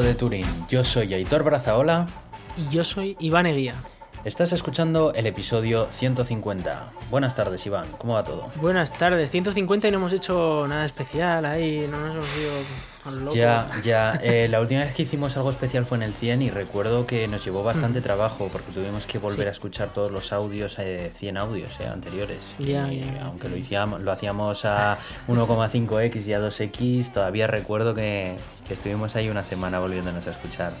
de Turín. Yo soy Aitor Brazaola. Y yo soy Iván Eguía. Estás escuchando el episodio 150. Buenas tardes, Iván. ¿Cómo va todo? Buenas tardes. 150 y no hemos hecho nada especial ahí. No nos hemos ido. Ya, ya. Eh, la última vez que hicimos algo especial fue en el 100 y recuerdo que nos llevó bastante trabajo porque tuvimos que volver Sí. a escuchar todos los audios, eh, 100 audios eh, anteriores. Ya, Y ya. Aunque lo, hacíamos, lo hacíamos a 1,5x y a 2x, todavía recuerdo que, que estuvimos ahí una semana volviéndonos a escuchar.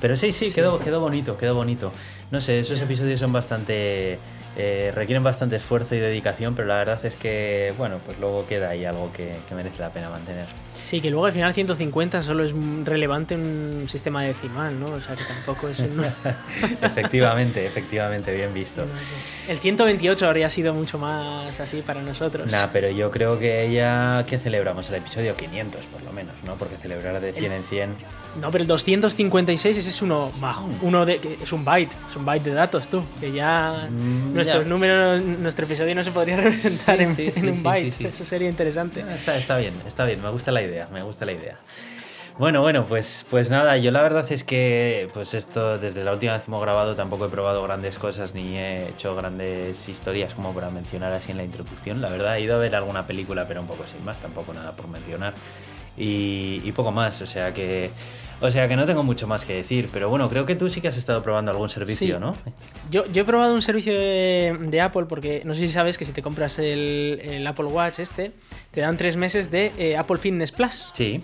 Pero sí, sí, quedó, quedó bonito, quedó bonito. No sé, esos episodios son bastante... eh, requieren bastante esfuerzo y dedicación, pero la verdad es que, bueno, pues luego queda ahí algo que, que merece la pena mantener. Sí, que luego al final 150 solo es relevante un sistema decimal, ¿no? O sea, que tampoco es... un- efectivamente, efectivamente, bien visto. no sé. El 128 habría sido mucho más así para nosotros. Nah, pero yo creo que ya que celebramos el episodio 500 por lo menos, ¿no? Porque celebrar de 100 en 100... No, pero el 256 ese es uno bajo. Uno de, que es un byte. Es un byte de datos, tú. Que ya Mm, nuestros ya. números, nuestro episodio no se podría representar Sí, en, sí, en sí, un byte. Eso sería interesante. Ah, Está, está bien, está bien, me gusta la idea, me gusta la idea. Bueno, bueno, pues, pues nada, yo la verdad es que pues esto desde la última vez que hemos grabado tampoco he probado grandes cosas ni he hecho grandes historias como para mencionar así en la introducción. La verdad he ido a ver alguna película, pero un poco sin más, tampoco nada por mencionar. Y, y poco más, o sea que... O sea que no tengo mucho más que decir, pero bueno, creo que tú sí que has estado probando algún servicio, Sí. ¿no? Yo, yo he probado un servicio de, de Apple porque no sé si sabes que si te compras el, el Apple Watch este, te dan tres meses de eh, Apple Fitness Plus. Sí.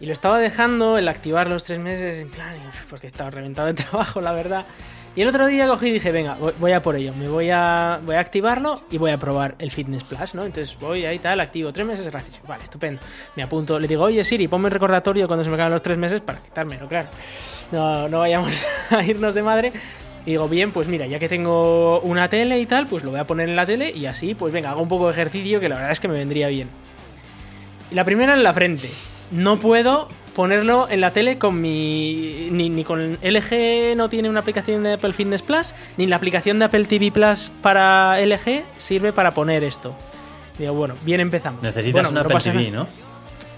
Y lo estaba dejando el activar los tres meses en plan, porque estaba reventado de trabajo, la verdad. Y el otro día cogí y dije, venga, voy- a por ello, me voy a, voy a activarlo y voy a probar el Fitness Plus, ¿no? Entonces voy ahí tal, activo tres meses gratis. Vale, estupendo. Me apunto, le digo, oye Siri, ponme el recordatorio cuando se me acaben los tres meses para quitármelo, claro. No, no vayamos a irnos de madre. Y digo, bien, pues mira, ya que tengo una tele y tal, pues lo voy a poner en la tele y así, pues venga, hago un poco de ejercicio que la verdad es que me vendría bien. Y la primera en la frente. No puedo ponerlo en la tele con mi. Ni, ni con LG no tiene una aplicación de Apple Fitness Plus, ni la aplicación de Apple TV Plus para LG sirve para poner esto. Digo, bueno, bien empezamos. Necesitas Bueno, una no Apple TV, nada. ¿no?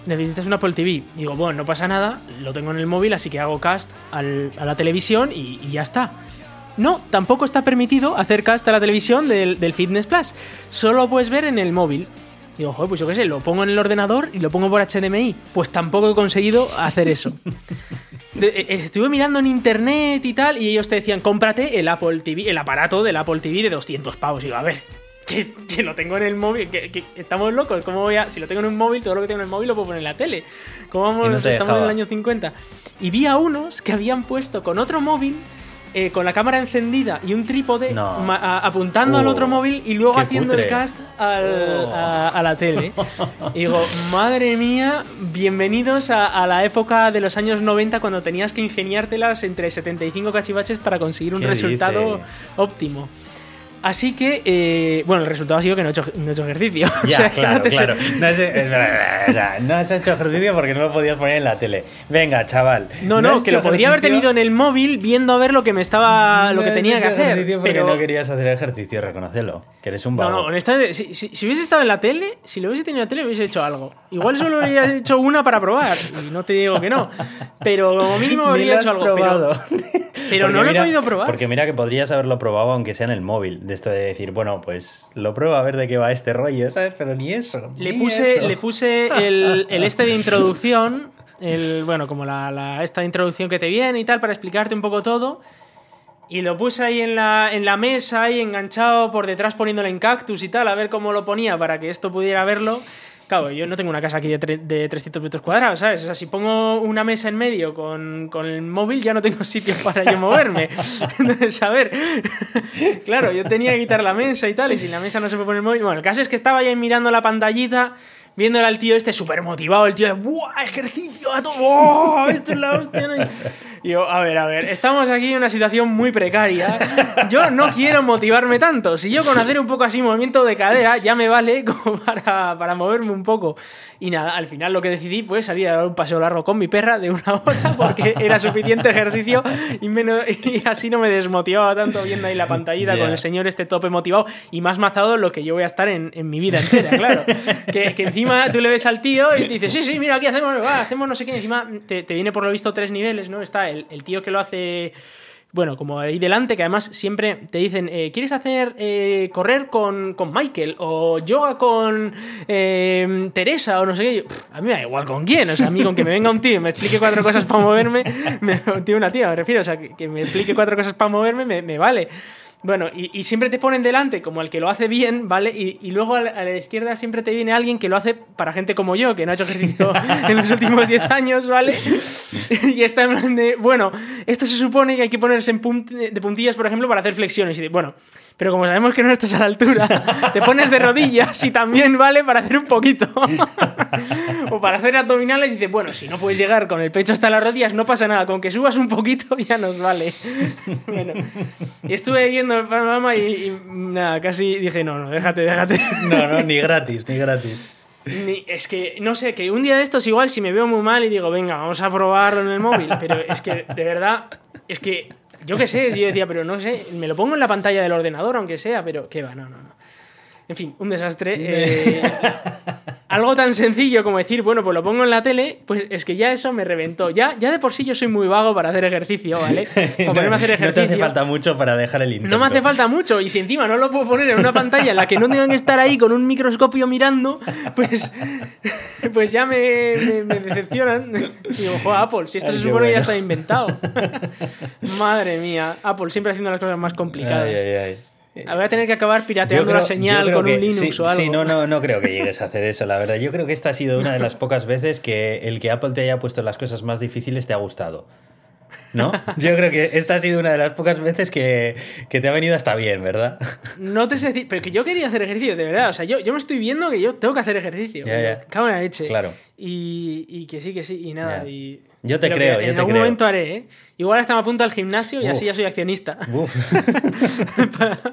Necesitas una Apple TV. Digo, bueno, no pasa nada, lo tengo en el móvil, así que hago cast al- a la televisión y, y ya está. No, tampoco está permitido hacer cast a la televisión del, del Fitness Plus. Solo lo puedes ver en el móvil. Digo, joder, pues yo qué sé, lo pongo en el ordenador y lo pongo por HDMI. Pues tampoco he conseguido hacer eso. De- eh, estuve mirando en internet y tal, y ellos te decían, cómprate el Apple TV, el aparato del Apple TV de 200 pavos. Y digo, a ver, que, que lo tengo en el móvil, que, que estamos locos, ¿cómo voy a...? Si lo tengo en un móvil, todo lo que tengo en el móvil lo puedo poner en la tele. ¿Cómo vamos? No estamos en el año 50. Y vi a unos que habían puesto con otro móvil... eh, con la cámara encendida y un trípode No. apuntando al Oh, otro móvil y luego haciendo el cast al- Oh. a, a la tele. Y digo, madre mía, bienvenidos a, a la época de los años 90 cuando tenías que ingeniártelas entre 75 cachivaches para conseguir un ¿Qué resultado dices? óptimo. Así que, eh, bueno, el resultado ha sido que no he hecho, no he hecho ejercicio. O Ya, sea, que claro, no te sé- claro. No, has, o sea, no hecho ejercicio porque no lo podías poner en la tele. Venga, chaval. No, no, que lo podría haber tenido en el móvil viendo a ver lo que me estaba, lo No que tenía que hacer. porque Pero no querías hacer ejercicio, reconocelo. Que eres un No, vago. no, honestamente, si, si- si hubiese estado en la tele, si lo hubiese tenido en la tele, hubiese hecho algo. Igual solo habría hecho una para probar, y no te digo que no. Pero como mínimo Ni habría hecho algo. probado. Pero, pero no lo he podido probar. Porque mira que podrías haberlo probado aunque sea en el móvil. De esto de decir, bueno, pues lo pruebo a ver de qué va este rollo, ¿sabes? Pero ni eso. le puse, eso. le puse el, el este de introducción, el, bueno, como la, la- esta de introducción que te viene y tal, para explicarte un poco todo. Y lo puse ahí en la, en la mesa, ahí enganchado por detrás poniéndolo en cactus y tal, a ver cómo lo ponía para que esto pudiera verlo. Claro, yo no tengo una casa aquí de, de 300 metros cuadrados, ¿sabes? O sea, si pongo una mesa en medio con, con el móvil ya no tengo sitio para yo moverme. Entonces, a ver, claro, yo tenía que quitar la mesa y tal, y si la mesa no se puede poner el móvil... Bueno, el caso es que estaba ya mirando la pantallita, viéndole al tío este súper motivado, el tío de ¡buah! ¡Ejercicio! A todo! ¡Buah! Esto es la hostia! Yo, a ver, a ver, estamos aquí en una situación muy precaria. Yo no quiero motivarme tanto. Si yo con hacer un poco así movimiento de cadera ya me vale como para, para moverme un poco. Y nada, al final lo que decidí fue salir a dar un paseo largo con mi perra de una hora porque era suficiente ejercicio y, menos, y así no me desmotivaba tanto viendo ahí la pantallita Ya. con el señor este tope motivado y más mazado lo que yo voy a estar en, en mi vida entera, claro. Que, que encima tú le ves al tío y te dice, sí, sí, mira, aquí hacemos, va, hacemos no sé qué. Encima te, te viene por lo visto tres niveles, ¿no? Está el, tío que lo hace bueno, como ahí delante, que además siempre te dicen, eh, ¿quieres hacer eh, correr con, con Michael? O yoga con eh, Teresa o no sé qué? Yo, "Pff, a mí me da igual con quién, o sea, a mí con que me venga un tío y me explique cuatro cosas para moverme, me, un tío, una tía, me refiero, o sea, que, me explique cuatro cosas para moverme, me, me vale. Bueno, y, y siempre te ponen delante como el que lo hace bien, ¿vale? Y, y luego a la, a la izquierda siempre te viene alguien que lo hace para gente como yo, que no ha hecho ejercicio en los últimos 10 años, ¿vale? y está en plan de, bueno, esto se supone que hay que ponerse en punt- de puntillas, por ejemplo, para hacer flexiones. Y de, bueno, pero como sabemos que no estás a la altura, te pones de rodillas y también vale para hacer un poquito. o para hacer abdominales y dices, bueno, si no puedes llegar con el pecho hasta las rodillas, no pasa nada, con que subas un poquito ya nos vale. bueno, y estuve viendo el panorama y, y nada, casi dije, no, no, déjate, déjate. No, no, ni gratis, ni gratis. Ni- es que, no sé, que un día de estos igual si me veo muy mal y digo, venga, vamos a probarlo en el móvil, pero es que, de verdad, es que, yo qué sé, si yo decía, pero no sé, me lo pongo en la pantalla del ordenador, aunque sea, pero qué va, no, no, no. En fin, un desastre. eh, algo tan sencillo como decir, bueno, pues lo pongo en la tele, pues es que ya eso me reventó. Ya, ya de por sí yo soy muy vago para hacer ejercicio, ¿vale? Para ponerme a hacer No ejercicio. te hace falta mucho para dejar el intento. No me hace falta mucho y si encima no lo puedo poner en una pantalla en la que no tengan que estar ahí con un microscopio mirando, pues, pues ya me, me- me decepcionan. Digo, joder, Apple, si esto Ay, se supone que ya está inventado. Madre mía, Apple siempre haciendo las cosas más complicadas. Ay, ay, ay. Voy a tener que acabar pirateando Yo la creo- señal creo con un Linux sí, o algo. Sí, no, no, no creo que llegues a hacer eso, la verdad. Yo creo que esta ha sido una de las pocas veces que el que Apple te haya puesto las cosas más difíciles te ha gustado. ¿No? Yo creo que esta ha sido una de las pocas veces que, que te ha venido hasta bien, ¿verdad? No te sé decir, pero que yo quería hacer ejercicio, de verdad. O sea, yo, yo me estoy viendo que yo tengo que hacer ejercicio. Ya, ya. La leche. Claro. Y, y que sí, que sí, y nada. Ya. Y, Yo te pero creo, que yo En te algún creo. momento haré, ¿eh? Igual hasta me apunto al gimnasio y así ya soy accionista. Uf.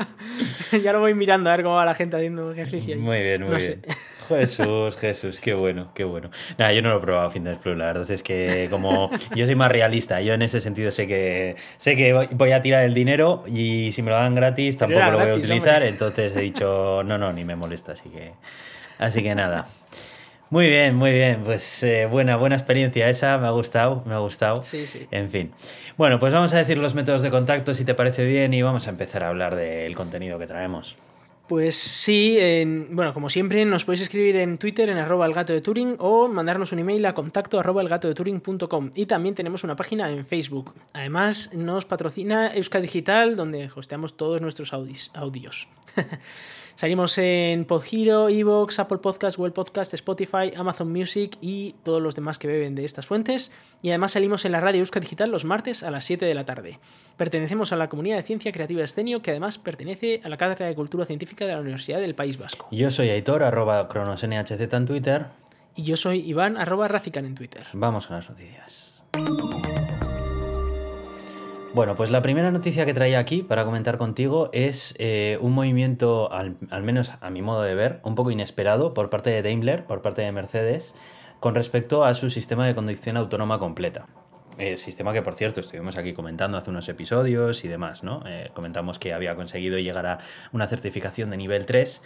ya lo voy mirando a ver cómo va la gente haciendo ejercicio. Muy bien, muy No bien. sé. Jesús, Jesús, qué bueno, qué bueno. Nada, yo no lo he probado Fitness Plus, la verdad es que como yo soy más realista, yo en ese sentido sé que sé que voy- a tirar el dinero y si me lo dan gratis tampoco lo voy a utilizar, hombre. entonces he dicho, no, no, ni me molesta, así que así que nada. Muy bien, muy bien, pues eh, buena, buena experiencia esa, me ha gustado, me ha gustado. Sí, sí. En fin. Bueno, pues vamos a decir los métodos de contacto si te parece bien y vamos a empezar a hablar del contenido que traemos. Pues sí, en- bueno, como siempre, nos podéis escribir en Twitter en arroba el gato de Turing o mandarnos un email a contacto arroba elgatodeturing.com y también tenemos una página en Facebook. Además, nos patrocina Euska Digital, donde hosteamos todos nuestros audis- audios. Salimos en Podhero, Evox, Apple Podcast, Google Podcast, Spotify, Amazon Music y todos los demás que beben de estas fuentes. Y además salimos en la radio Euska Digital los martes a las 7 de la tarde. Pertenecemos a la comunidad de ciencia creativa Escenio, que además pertenece a la Cátedra de Cultura Científica de la Universidad del País Vasco. Yo soy Aitor, arroba cronosnhz en Twitter. Y yo soy Iván, arroba Racican en Twitter. Vamos con las noticias. Bueno, pues la primera noticia que traía aquí para comentar contigo es eh, un movimiento, al, al menos a mi modo de ver, un poco inesperado por parte de Daimler, por parte de Mercedes, con respecto a su sistema de conducción autónoma completa. Eh, sistema que, por cierto, estuvimos aquí comentando hace unos episodios y demás, ¿no? Eh, comentamos que había conseguido llegar a una certificación de nivel 3,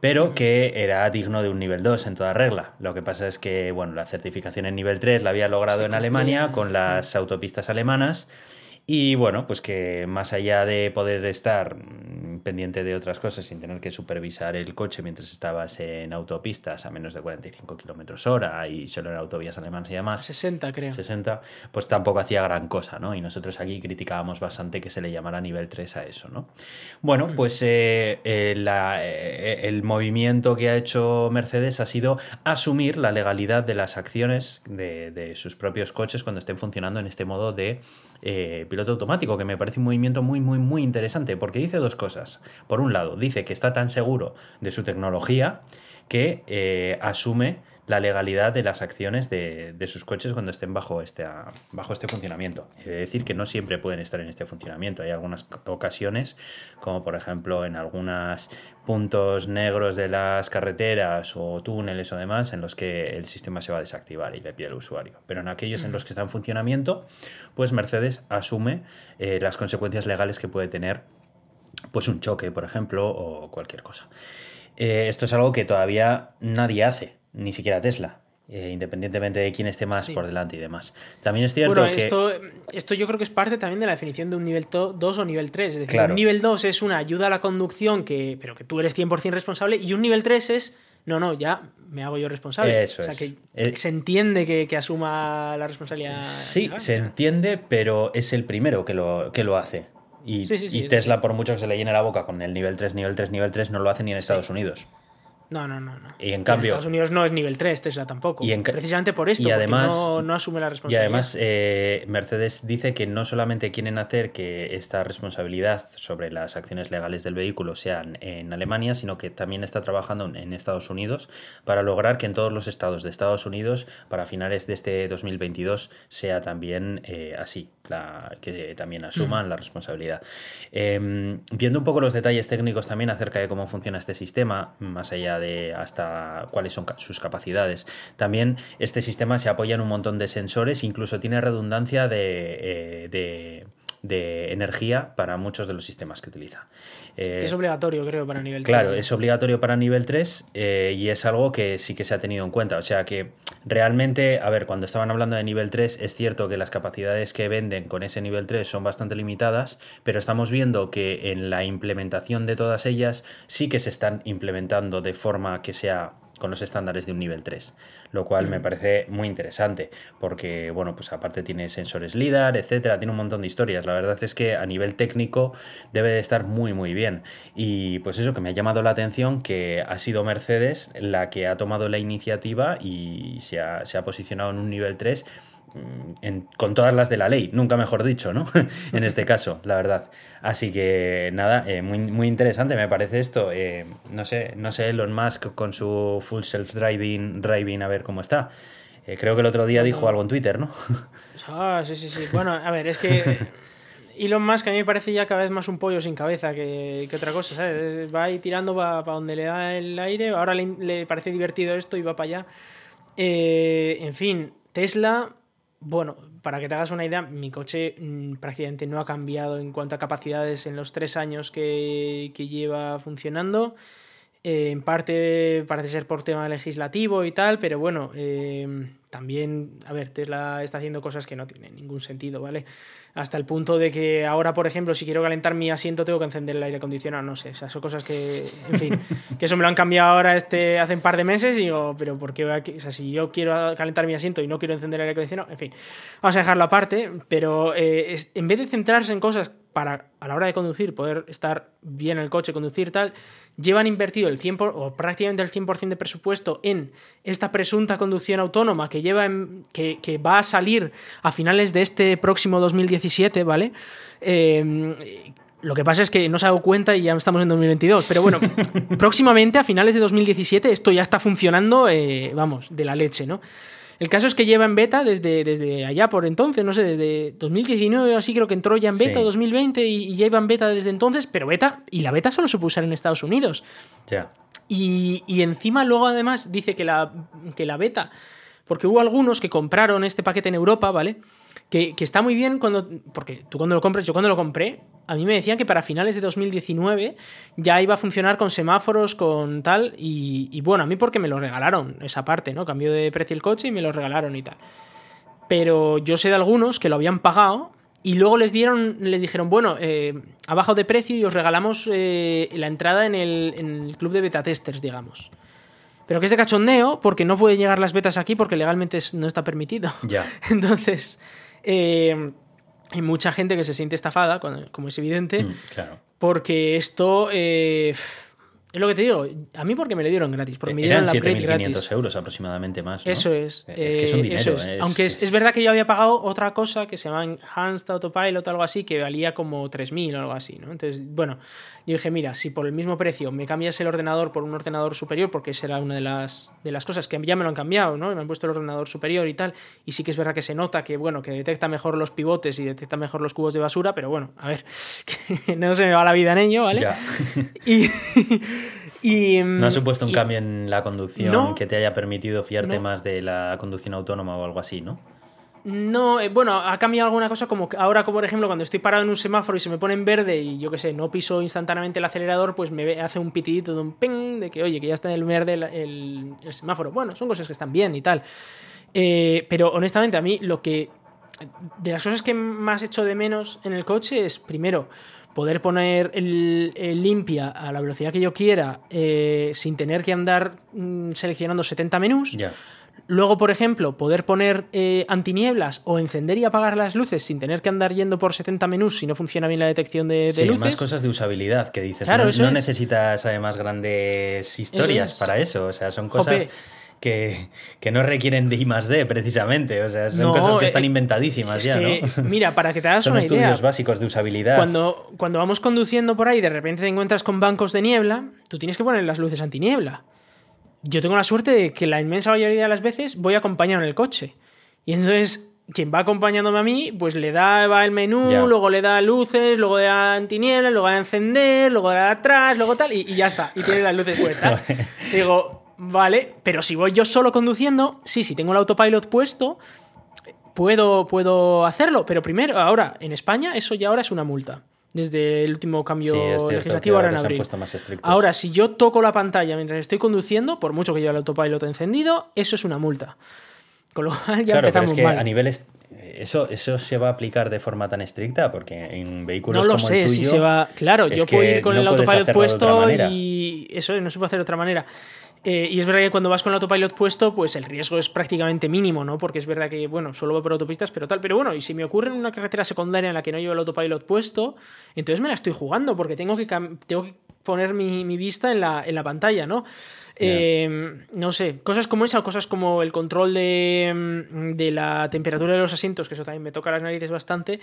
pero que era digno de un nivel 2 en toda regla. Lo que pasa es que, bueno, la certificación en nivel 3 la había logrado en. Alemania con las autopistas alemanas. Y bueno, pues que más allá de poder estar mm, pendiente de otras cosas sin tener que supervisar el coche mientras estabas en autopistas a menos de 45 kilómetros hora y solo en autovías alemanas y demás, 60, creo. 60, pues tampoco hacía gran cosa, ¿no? Y nosotros aquí criticábamos bastante que se le llamara nivel 3 a eso, ¿no? Bueno, pues eh, eh, la- eh, el movimiento que ha hecho Mercedes ha sido asumir la legalidad de las acciones de, de sus propios coches cuando estén funcionando en este modo de eh, piloto automático, que me parece un movimiento muy, muy, muy interesante, porque dice dos cosas. Por un lado, dice que está tan seguro de su tecnología que eh, asume la legalidad de las acciones de, sus coches cuando estén bajo este, bajo este funcionamiento. Es decir, que no siempre pueden estar en este funcionamiento. Hay algunas ocasiones, como por ejemplo en algunos puntos negros de las carreteras o túneles o demás, en los que el sistema se va a desactivar y le pide al usuario. Pero en aquellos en los que está en funcionamiento, pues Mercedes asume eh, las consecuencias legales que puede tener pues un choque, por ejemplo, o cualquier cosa. Eh, esto es algo que todavía nadie hace, ni siquiera Tesla. Eh, independientemente de quién esté más por delante y demás. También es cierto que... Esto, esto yo creo que es parte también de la definición de un nivel 2 o nivel 3. Es decir, un nivel 2 es una ayuda a la conducción, que, pero que tú eres 100% responsable, y un nivel 3 es, no, no, ya me hago yo responsable. Eso o sea, que eh, se entiende que, asuma la responsabilidad. Sí, se entiende, pero es el primero que lo, que lo hace. Y, Tesla, por mucho que se le llene la boca con el nivel 3, nivel 3, nivel 3, no lo hace ni en Estados Unidos. No, no, no. no. Y en cambio. Estados Unidos no es nivel 3, Tesla tampoco. Y Precisamente por esto, y además, no, asume la responsabilidad. Y además, eh, Mercedes dice que no solamente quieren hacer que esta responsabilidad sobre las acciones legales del vehículo sean en Alemania, sino que también está trabajando en Estados Unidos para lograr que en todos los estados de Estados Unidos, para finales de este 2022, sea también eh, así, la, que también asuman mm. la responsabilidad. Em, viendo un poco los detalles técnicos también acerca de cómo funciona este sistema, más allá de hasta cuáles son sus capacidades. También este sistema se apoya en un montón de sensores, incluso tiene redundancia de, eh, energía para muchos de los sistemas que utiliza. es obligatorio, creo, para nivel 3. Claro, es obligatorio para nivel 3 eh, y es algo que sí que se ha tenido en cuenta. O sea que realmente, a ver, cuando estaban hablando de nivel 3, es cierto que las capacidades que venden con ese nivel 3 son bastante limitadas, pero estamos viendo que en la implementación de todas ellas sí que se están implementando de forma que sea con los estándares de un nivel 3, lo cual me mm. parece muy interesante, porque, bueno, pues aparte tiene sensores LIDAR, etcétera, tiene un montón de historias. La verdad es que a nivel técnico debe de estar muy, muy bien. Y pues eso que me ha llamado la atención, que ha sido Mercedes la que ha tomado la iniciativa y se ha, se ha posicionado en un nivel 3 Mm, con todas las de la ley, nunca mejor dicho, ¿no? en este caso, la verdad. Así que nada, eh, muy, muy interesante me parece esto. Eh, no sé, no sé Elon Musk con su full self-driving, driving, a ver cómo está. Eh, creo que el otro día dijo algo en Twitter, ¿no? ah, sí, sí, sí. Bueno, a ver, es que Elon Musk a mí me parece ya cada vez más un pollo sin cabeza que, otra cosa, ¿sabes? Va ahí tirando para donde le da el aire, ahora le, le parece divertido esto y va para allá. en fin, Tesla bueno, para que te hagas una idea, mi coche mm, prácticamente no ha cambiado en cuanto a capacidades en los tres años que, lleva funcionando. Eh, en parte parece ser por tema legislativo y tal, pero bueno, eh, también, a ver, Tesla está haciendo cosas que no tienen ningún sentido, ¿vale? hasta el punto de que ahora, por ejemplo, si quiero calentar mi asiento tengo que encender el aire acondicionado, no sé, o son cosas que, en fin, que eso me lo han cambiado ahora este, hace un par de meses y digo, pero ¿por qué? O sea, si yo quiero calentar mi asiento y no quiero encender el aire acondicionado, en fin, vamos a dejarlo aparte, pero eh, en vez de centrarse en cosas para a la hora de conducir poder estar bien en el coche, conducir tal, llevan invertido el 100% o prácticamente el 100% de presupuesto en esta presunta conducción autónoma que, lleva que, que, va a salir a finales de este próximo 2017, ¿vale? Eh, lo que pasa es que no se ha dado cuenta y ya estamos en 2022. Pero bueno, próximamente, a finales de 2017, esto ya está funcionando, eh, vamos, de la leche, ¿no? El caso es que lleva en beta desde, desde allá por entonces, no sé, desde 2019 así creo que entró ya en beta, 2020 y, lleva en beta desde entonces, pero beta, y la beta solo se puede usar en Estados Unidos. Ya. Y, y, encima luego además dice que la, que la beta, porque hubo algunos que compraron este paquete en Europa, ¿vale? Que, está muy bien cuando. Porque tú cuando lo compras, yo cuando lo compré, a mí me decían que para finales de 2019 ya iba a funcionar con semáforos, con tal. Y, bueno, a mí porque me lo regalaron, esa parte, ¿no? Cambió de precio el coche y me lo regalaron y tal. Pero yo sé de algunos que lo habían pagado y luego les dieron, les dijeron, bueno, eh, ha bajado de precio y os regalamos eh, la entrada en el, en el club de beta testers, digamos. Pero que es de cachondeo porque no pueden llegar las betas aquí porque legalmente no está permitido. Ya. Entonces, eh, hay mucha gente que se siente estafada, como es evidente, mm, claro. porque esto, eh, Es lo que te digo, a mí porque me lo dieron gratis, porque me dieron la Play 7.500 gratis. euros aproximadamente más. ¿no? Eso es. Es que es un eh, dinero. es. es- Aunque es, es verdad que yo había pagado otra cosa que se llama Enhanced Autopilot o algo así, que valía como 3.000 o algo así, ¿no? Entonces, bueno, yo dije, mira, si por el mismo precio me cambias el ordenador por un ordenador superior, porque esa era una de las, de las cosas que ya me lo han cambiado, ¿no? Me han puesto el ordenador superior y tal, y sí que es verdad que se nota que, bueno, que detecta mejor los pivotes y detecta mejor los cubos de basura, pero bueno, a ver, que no se me va la vida en ello, ¿vale? Ya. Y... y, ¿No ha supuesto un y- cambio en la conducción No. que te haya permitido fiarte No. más de la conducción autónoma o algo así, no? No, eh, bueno, ha cambiado alguna cosa como que ahora, como por ejemplo, cuando estoy parado en un semáforo y se me pone en verde y yo qué sé, no piso instantáneamente el acelerador, pues me hace un pitidito de un ping de que, oye, que ya está en el verde el, el- el semáforo. Bueno, son cosas que están bien y tal. Eh, pero honestamente, a mí lo que. De las cosas que más echo de menos en el coche es, primero, poder poner el, el limpia a la velocidad que yo quiera eh, sin tener que andar mm, seleccionando 70 menús. Luego, por ejemplo, poder poner eh, antinieblas o encender y apagar las luces sin tener que andar yendo por 70 menús si no funciona bien la detección de, de Sí, luces. más cosas de usabilidad que dices. Claro, no eso no es. necesitas además grandes historias es. para eso. O sea, son cosas Jope. Que, que no requieren de I más D precisamente. O sea, son No, cosas que eh, están inventadísimas Es ya, que, ¿no? mira, para que te hagas Son una estudios idea, básicos de usabilidad. cuando, cuando vamos conduciendo por ahí y de repente te encuentras con bancos de niebla, tú tienes que poner las luces antiniebla. Yo tengo la suerte de que la inmensa mayoría de las veces voy acompañado en el coche. Y entonces, quien va acompañándome a mí, pues le da va el menú, Ya. luego le da luces, luego le da antiniebla, luego le da encender, luego le da atrás, luego tal, y, y ya está. Y tiene las luces puestas. Digo, vale, pero si voy yo solo conduciendo, sí, si tengo el autopilot puesto, puedo, puedo hacerlo. Pero primero, ahora, en España, eso ya ahora es una multa. Desde el último cambio Sí, cierto legislativo ahora ahora en abril. Ahora, si yo toco la pantalla mientras estoy conduciendo, por mucho que lleve el autopilot encendido, eso es una multa. Con lo cual ya claro, pero empezamos es que mal. a niveles. Eso, ¿Eso se va a aplicar de forma tan estricta? Porque en vehículos No lo como sé el tuyo, si se va. Claro, yo puedo ir con no el autopilot puesto y eso no se puede hacer de otra manera. Eh, y es verdad que cuando vas con el autopilot puesto, pues el riesgo es prácticamente mínimo, ¿no? Porque es verdad que, bueno, solo va por autopistas, pero tal. Pero bueno, y si me ocurre en una carretera secundaria en la que no llevo el autopilot puesto, entonces me la estoy jugando porque tengo que, tengo que poner mi, mi vista en la, en la pantalla, ¿no? Eh, no sé, cosas como esa, cosas como el control de, mm, de la temperatura de los asientos, que eso también me toca las narices bastante.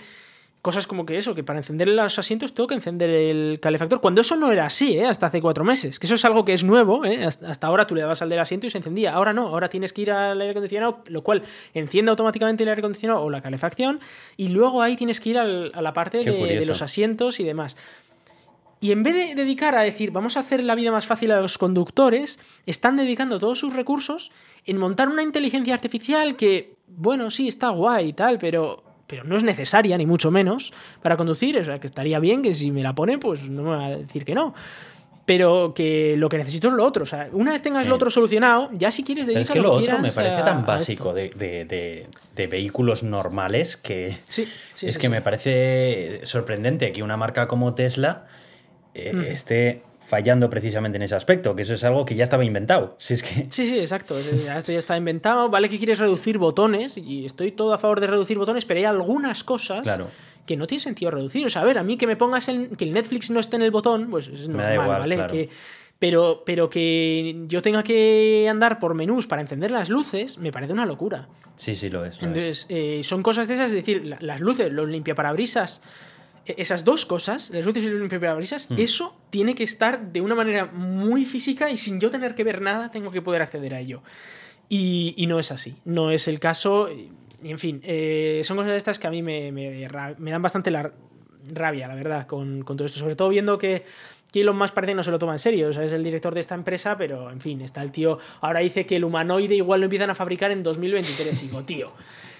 Cosas como que eso, que para encender los asientos tengo que encender el calefactor. Cuando eso no era así, ¿eh? hasta hace cuatro meses. Que eso es algo que es nuevo. ¿eh? Hasta, ahora tú le dabas al del asiento y se encendía. Ahora no, ahora tienes que ir al aire acondicionado, lo cual enciende automáticamente el aire acondicionado o la calefacción. Y luego ahí tienes que ir al- a la parte de, de los asientos y demás. Y en vez de dedicar a decir, vamos a hacer la vida más fácil a los conductores, están dedicando todos sus recursos en montar una inteligencia artificial que, bueno, sí, está guay y tal, pero, pero no es necesaria, ni mucho menos, para conducir. O sea, que estaría bien que si me la pone, pues no me va a decir que no. Pero que lo que necesito es lo otro. O sea, una vez tengas Sí. lo otro solucionado, ya si quieres dedicar es que lo lo otro me parece a- tan básico de, de- de- de vehículos normales que Sí, sí, es que me parece sorprendente que una marca como Tesla eh, Mm. esté fallando precisamente en ese aspecto, que eso es algo que ya estaba inventado. Si es que Sí, sí, exacto. Esto ya está inventado. Vale que quieres reducir botones y estoy todo a favor de reducir botones, pero hay algunas cosas Claro. que no tiene sentido reducir. O sea, a ver, a mí que me pongas el, que el Netflix no esté en el botón, pues es normal, igual, ¿vale? claro. Que, pero, pero que yo tenga que andar por menús para encender las luces, me parece una locura. sí, sí lo es. lo es. Entonces, eh, son cosas de esas, es decir, la- las luces, los limpiaparabrisas, esas dos cosas, las luces y los limpiaparabrisas, Hmm. eso tiene que estar de una manera muy física y sin yo tener que ver nada, tengo que poder acceder a ello. Y, y no es así, no es el caso. Y, en fin, eh, son cosas de estas que a mí me, me ra- me dan bastante la rabia, la verdad, con, con todo esto. Sobre todo viendo que, que Elon Musk parece que no se lo toma en serio. O sea, es el director de esta empresa, pero en fin, está el tío. Ahora dice que el humanoide igual lo empiezan a fabricar en 2023. Y digo, tío.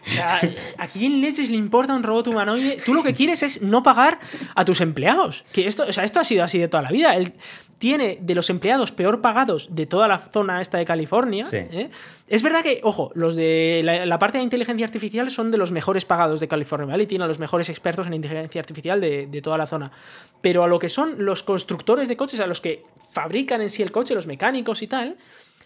O sea, ¿a quién leches le importa un robot humanoide? Tú lo que quieres es no pagar a tus empleados. Que esto, o sea, esto ha sido así de toda la vida. Él tiene de los empleados peor pagados de toda la zona esta de California. Sí. ¿eh? Es verdad que, ojo, los de la, la parte de inteligencia artificial son de los mejores pagados de California, ¿vale? Y tienen a los mejores expertos en inteligencia artificial de, de toda la zona. Pero a lo que son los constructores de coches, a los que fabrican en sí el coche, los mecánicos y tal,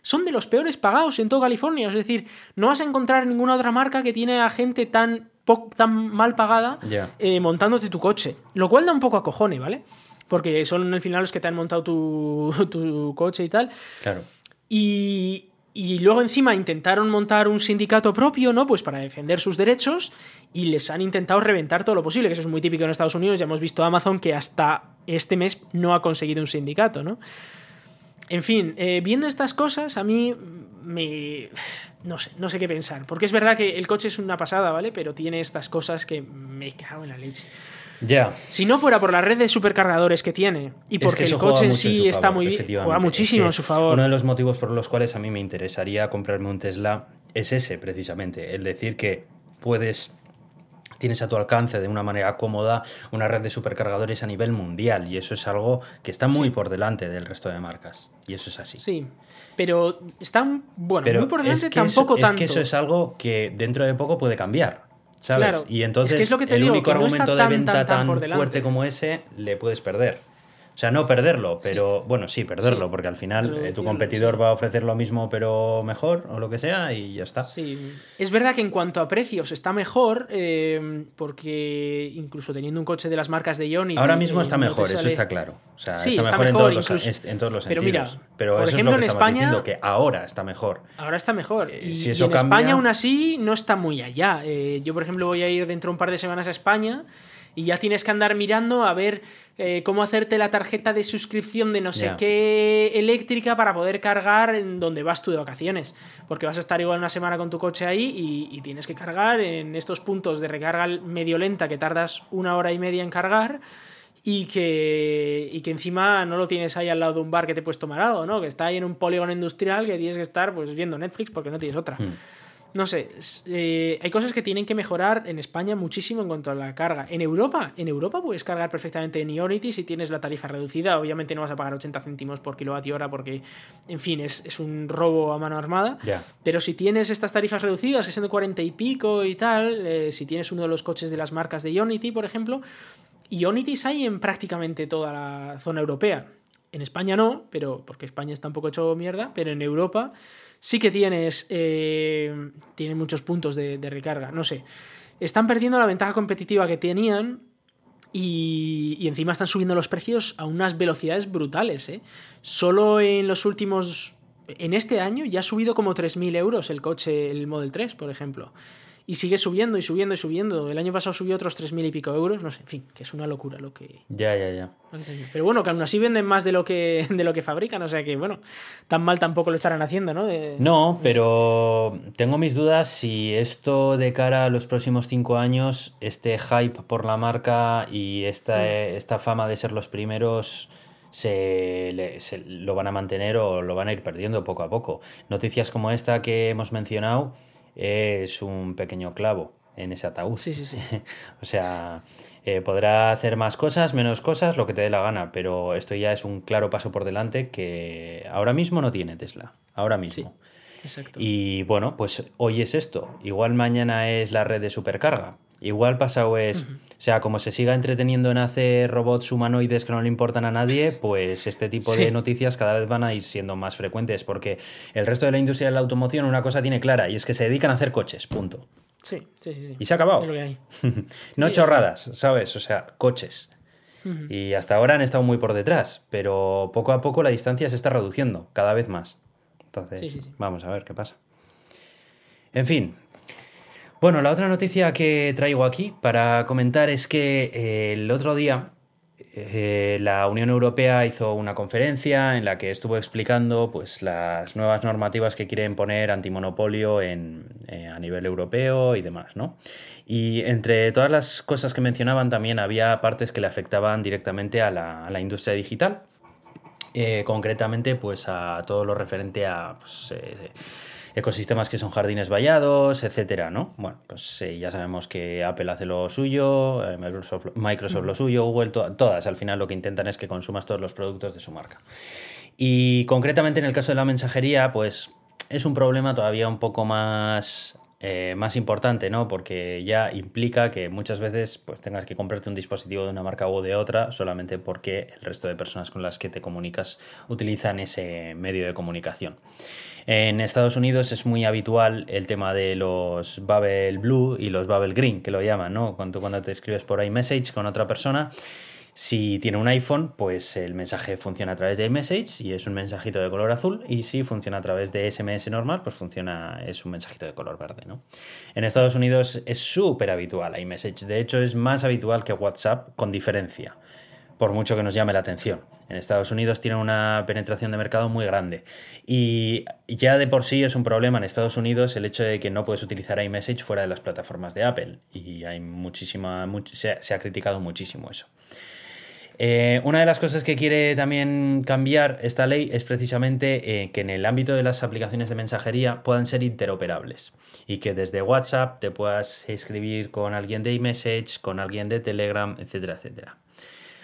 son de los peores pagados en toda California. Es decir, no vas a encontrar ninguna otra marca que tiene a gente tan, tan mal pagada eh, montándote tu coche. Lo cual da un poco a cojone, ¿vale? porque son al final los que te han montado tu, tu coche y tal. Claro. Y, y luego encima intentaron montar un sindicato propio, ¿no? Pues para defender sus derechos y les han intentado reventar todo lo posible, que eso es muy típico en Estados Unidos. Ya hemos visto a Amazon que hasta este mes no ha conseguido un sindicato, ¿no? En fin, eh, viendo estas cosas, a mí me. No sé, no sé qué pensar. Porque es verdad que el coche es una pasada, ¿vale? Pero tiene estas cosas que me cago en la leche. Ya. Si no fuera por la red de supercargadores que tiene y Es porque que el coche en sí está favor, muy bien, juega muchísimo a su favor. Uno de los motivos por los cuales a mí me interesaría comprarme un Tesla es ese, precisamente. El decir que puedes. Tienes a tu alcance de una manera cómoda una red de supercargadores a nivel mundial y eso es algo que está muy por delante del resto de marcas. Y eso es así. Sí. Pero está un- bueno, Pero muy por delante es que tampoco eso, tanto. Es que eso es algo que dentro de poco puede cambiar. ¿Sabes? Claro. Y entonces Es que es lo que te el digo, único que no argumento de tan, venta tan, fuerte como ese le puedes perder. O sea, no perderlo, pero bueno, sí, perderlo, Sí. porque al final eh, tu competidor sí. va a ofrecer lo mismo pero mejor o lo que sea y ya está. Sí. Es verdad que en cuanto a precios está mejor, eh, porque incluso teniendo un coche de las marcas de Ionity... Ahora mismo eh, está no mejor, eso está claro. O sea, Sí, está, está mejor, en, todos los, incluso- es- en todos los Pero sentidos. mira, pero por eso ejemplo, es lo que en España- diciendo, que ahora está mejor. Ahora está mejor. Eh, Y, si y en cambia- España aún así no está muy allá. Yo, por ejemplo, voy a ir dentro de un par de semanas a España y ya tienes que andar mirando a ver eh, cómo hacerte la tarjeta de suscripción de no sé qué eléctrica para poder cargar en donde vas tú de vacaciones. Porque vas a estar igual una semana con tu coche ahí y, y tienes que cargar en estos puntos de recarga medio lenta que tardas una hora y media en cargar. Y que, y que encima no lo tienes ahí al lado de un bar que te puedes tomar algo, ¿no? Que está ahí en un polígono industrial que tienes que estar pues viendo Netflix porque no tienes otra. Hmm. No sé, eh, hay cosas que tienen que mejorar en España muchísimo en cuanto a la carga. En Europa, en Europa puedes cargar perfectamente en Ionity si tienes la tarifa reducida. Obviamente no vas a pagar 80 céntimos por kilovatio hora porque, en fin, es, es un robo a mano armada. Pero si tienes estas tarifas reducidas, que son de 40 y pico y tal, eh, si tienes uno de los coches de las marcas de Ionity, por ejemplo, Ionities hay en prácticamente toda la zona europea. En España no, pero porque España está un poco hecho mierda, pero en Europa sí que tienes eh, tiene muchos puntos de, recarga. No sé. Están perdiendo la ventaja competitiva que tenían y, y encima están subiendo los precios a unas velocidades brutales. ¿eh? Solo en los últimos. En este año ya ha subido como 3.000 euros el coche, el Model 3, por ejemplo. Y sigue subiendo y subiendo y subiendo. El año pasado subió otros 3.000 y pico euros. No sé, en fin, que es una locura lo que, Ya, ya, ya. Pero bueno, que aún así venden más de lo que, de lo que fabrican. O sea que, bueno, tan mal tampoco lo estarán haciendo, ¿no? De- No, pero tengo mis dudas si esto de cara a los próximos cinco años, este hype por la marca y esta, esta fama de ser los primeros se, le- se lo van a mantener o lo van a ir perdiendo poco a poco. Noticias como esta que hemos mencionado es un pequeño clavo en ese ataúd. Sí, sí, sí. o sea, eh, podrá hacer más cosas, menos cosas, lo que te dé la gana, pero esto ya es un claro paso por delante que ahora mismo no tiene Tesla. Ahora mismo. Exacto. Y bueno, pues hoy es esto. Igual mañana es la red de supercarga. Igual pasado es. O sea, como se siga entreteniendo en hacer robots humanoides que no le importan a nadie, pues este tipo de noticias cada vez van a ir siendo más frecuentes. Porque el resto de la industria de la automoción una cosa tiene clara y es que se dedican a hacer coches. Punto. Sí, sí, sí. sí. Y se ha acabado. Es lo que hay. no Sí. chorradas, ¿sabes? O sea, coches. Y hasta ahora han estado muy por detrás, pero poco a poco la distancia se está reduciendo, cada vez más. Entonces, vamos a ver qué pasa. En fin. Bueno, la otra noticia que traigo aquí para comentar es que eh, el otro día eh, la Unión Europea hizo una conferencia en la que estuvo explicando pues, las nuevas normativas que quieren poner antimonopolio en, eh, a nivel europeo y demás, ¿no? Y entre todas las cosas que mencionaban también había partes que le afectaban directamente a la, a la industria digital, concretamente pues a todo lo referente a pues, ecosistemas que son jardines vallados, etcétera, ¿no? Bueno, pues eh, ya sabemos que Apple hace lo suyo, eh, Microsoft, Microsoft lo suyo, Google, to- todas al final lo que intentan es que consumas todos los productos de su marca. Y concretamente en el caso de la mensajería, pues es un problema todavía un poco más, eh, más importante, ¿no? Porque ya implica que muchas veces pues, tengas que comprarte un dispositivo de una marca u de otra solamente porque el resto de personas con las que te comunicas utilizan ese medio de comunicación. En Estados Unidos es muy habitual el tema de los Bubble Blue y los Bubble Green, que lo llaman, ¿no? Cuando, cuando te escribes por iMessage con otra persona Si tiene un iPhone, pues el mensaje funciona a través de iMessage y es un mensajito de color azul. Y si funciona a través de SMS normal, pues funciona, es un mensajito de color verde. En Estados Unidos es súper habitual iMessage. De hecho, es más habitual que WhatsApp con diferencia por mucho que nos llame la atención. En Estados Unidos tienen una penetración de mercado muy grande. Y ya de por sí es un problema en Estados Unidos el hecho de que no puedes utilizar iMessage fuera de las plataformas de Apple. Y hay muchísima, se, ha, criticado muchísimo eso. Eh, una de las cosas que quiere también cambiar esta ley es precisamente eh, que en el ámbito de las aplicaciones de mensajería puedan ser interoperables y que desde WhatsApp te puedas escribir con alguien de iMessage, con alguien de Telegram, etcétera, etcétera.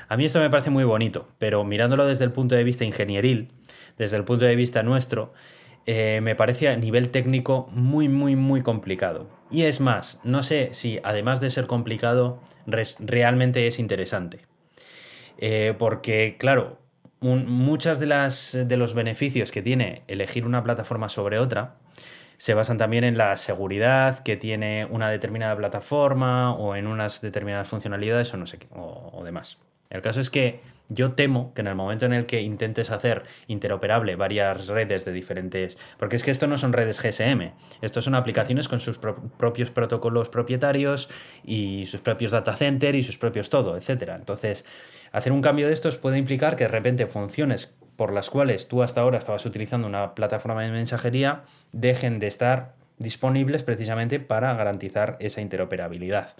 A mí esto me parece muy bonito, pero mirándolo desde el punto de vista ingenieril, desde el punto de vista nuestro, eh, me parece a nivel técnico muy, muy, muy complicado. Y es más, no sé si además de ser complicado, realmente es interesante. Eh, porque, claro, muchas de las de los beneficios que tiene elegir una plataforma sobre otra se basan también en la seguridad que tiene una determinada plataforma o en unas determinadas funcionalidades o no sé qué, o demás. El caso es que yo temo que en el momento en el que intentes hacer interoperable varias redes de diferentes... Porque es que esto no son redes GSM, esto son aplicaciones con sus propios protocolos propietarios y sus propios data center y sus propios todo, etc. Entonces, hacer un cambio de estos puede implicar que de repente funciones por las cuales tú hasta ahora estabas utilizando una plataforma de mensajería dejen de estar disponibles precisamente para garantizar esa interoperabilidad.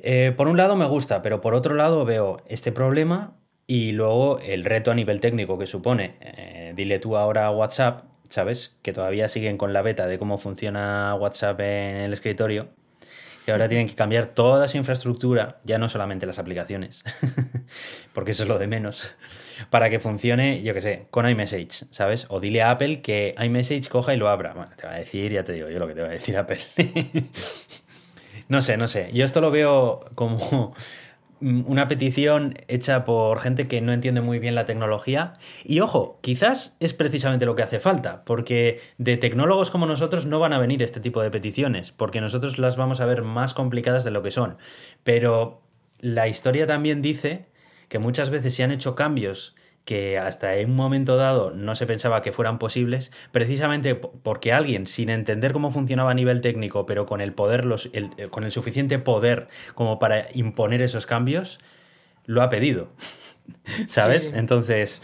Eh, por un lado me gusta, pero por otro lado veo este problema y luego el reto a nivel técnico que supone. Eh, dile tú ahora a WhatsApp, ¿sabes? Que todavía siguen con la beta de cómo funciona WhatsApp en el escritorio. Que ahora tienen que cambiar toda su infraestructura, ya no solamente las aplicaciones, porque eso es lo de menos, para que funcione, yo qué sé, con iMessage, ¿sabes? O dile a Apple que iMessage coja y lo abra. Bueno, te va a decir, ya te digo yo lo que te va a decir Apple. No sé, no sé. Yo esto lo veo como una petición hecha por gente que no entiende muy bien la tecnología. Y ojo, quizás es precisamente lo que hace falta, porque de tecnólogos como nosotros no van a venir este tipo de peticiones, porque nosotros las vamos a ver más complicadas de lo que son. Pero la historia también dice que muchas veces se han hecho cambios que hasta en un momento dado no se pensaba que fueran posibles, precisamente porque alguien, sin entender cómo funcionaba a nivel técnico, pero con el poder, los, eh, con el suficiente poder como para imponer esos cambios, lo ha pedido. ¿Sabes? Entonces,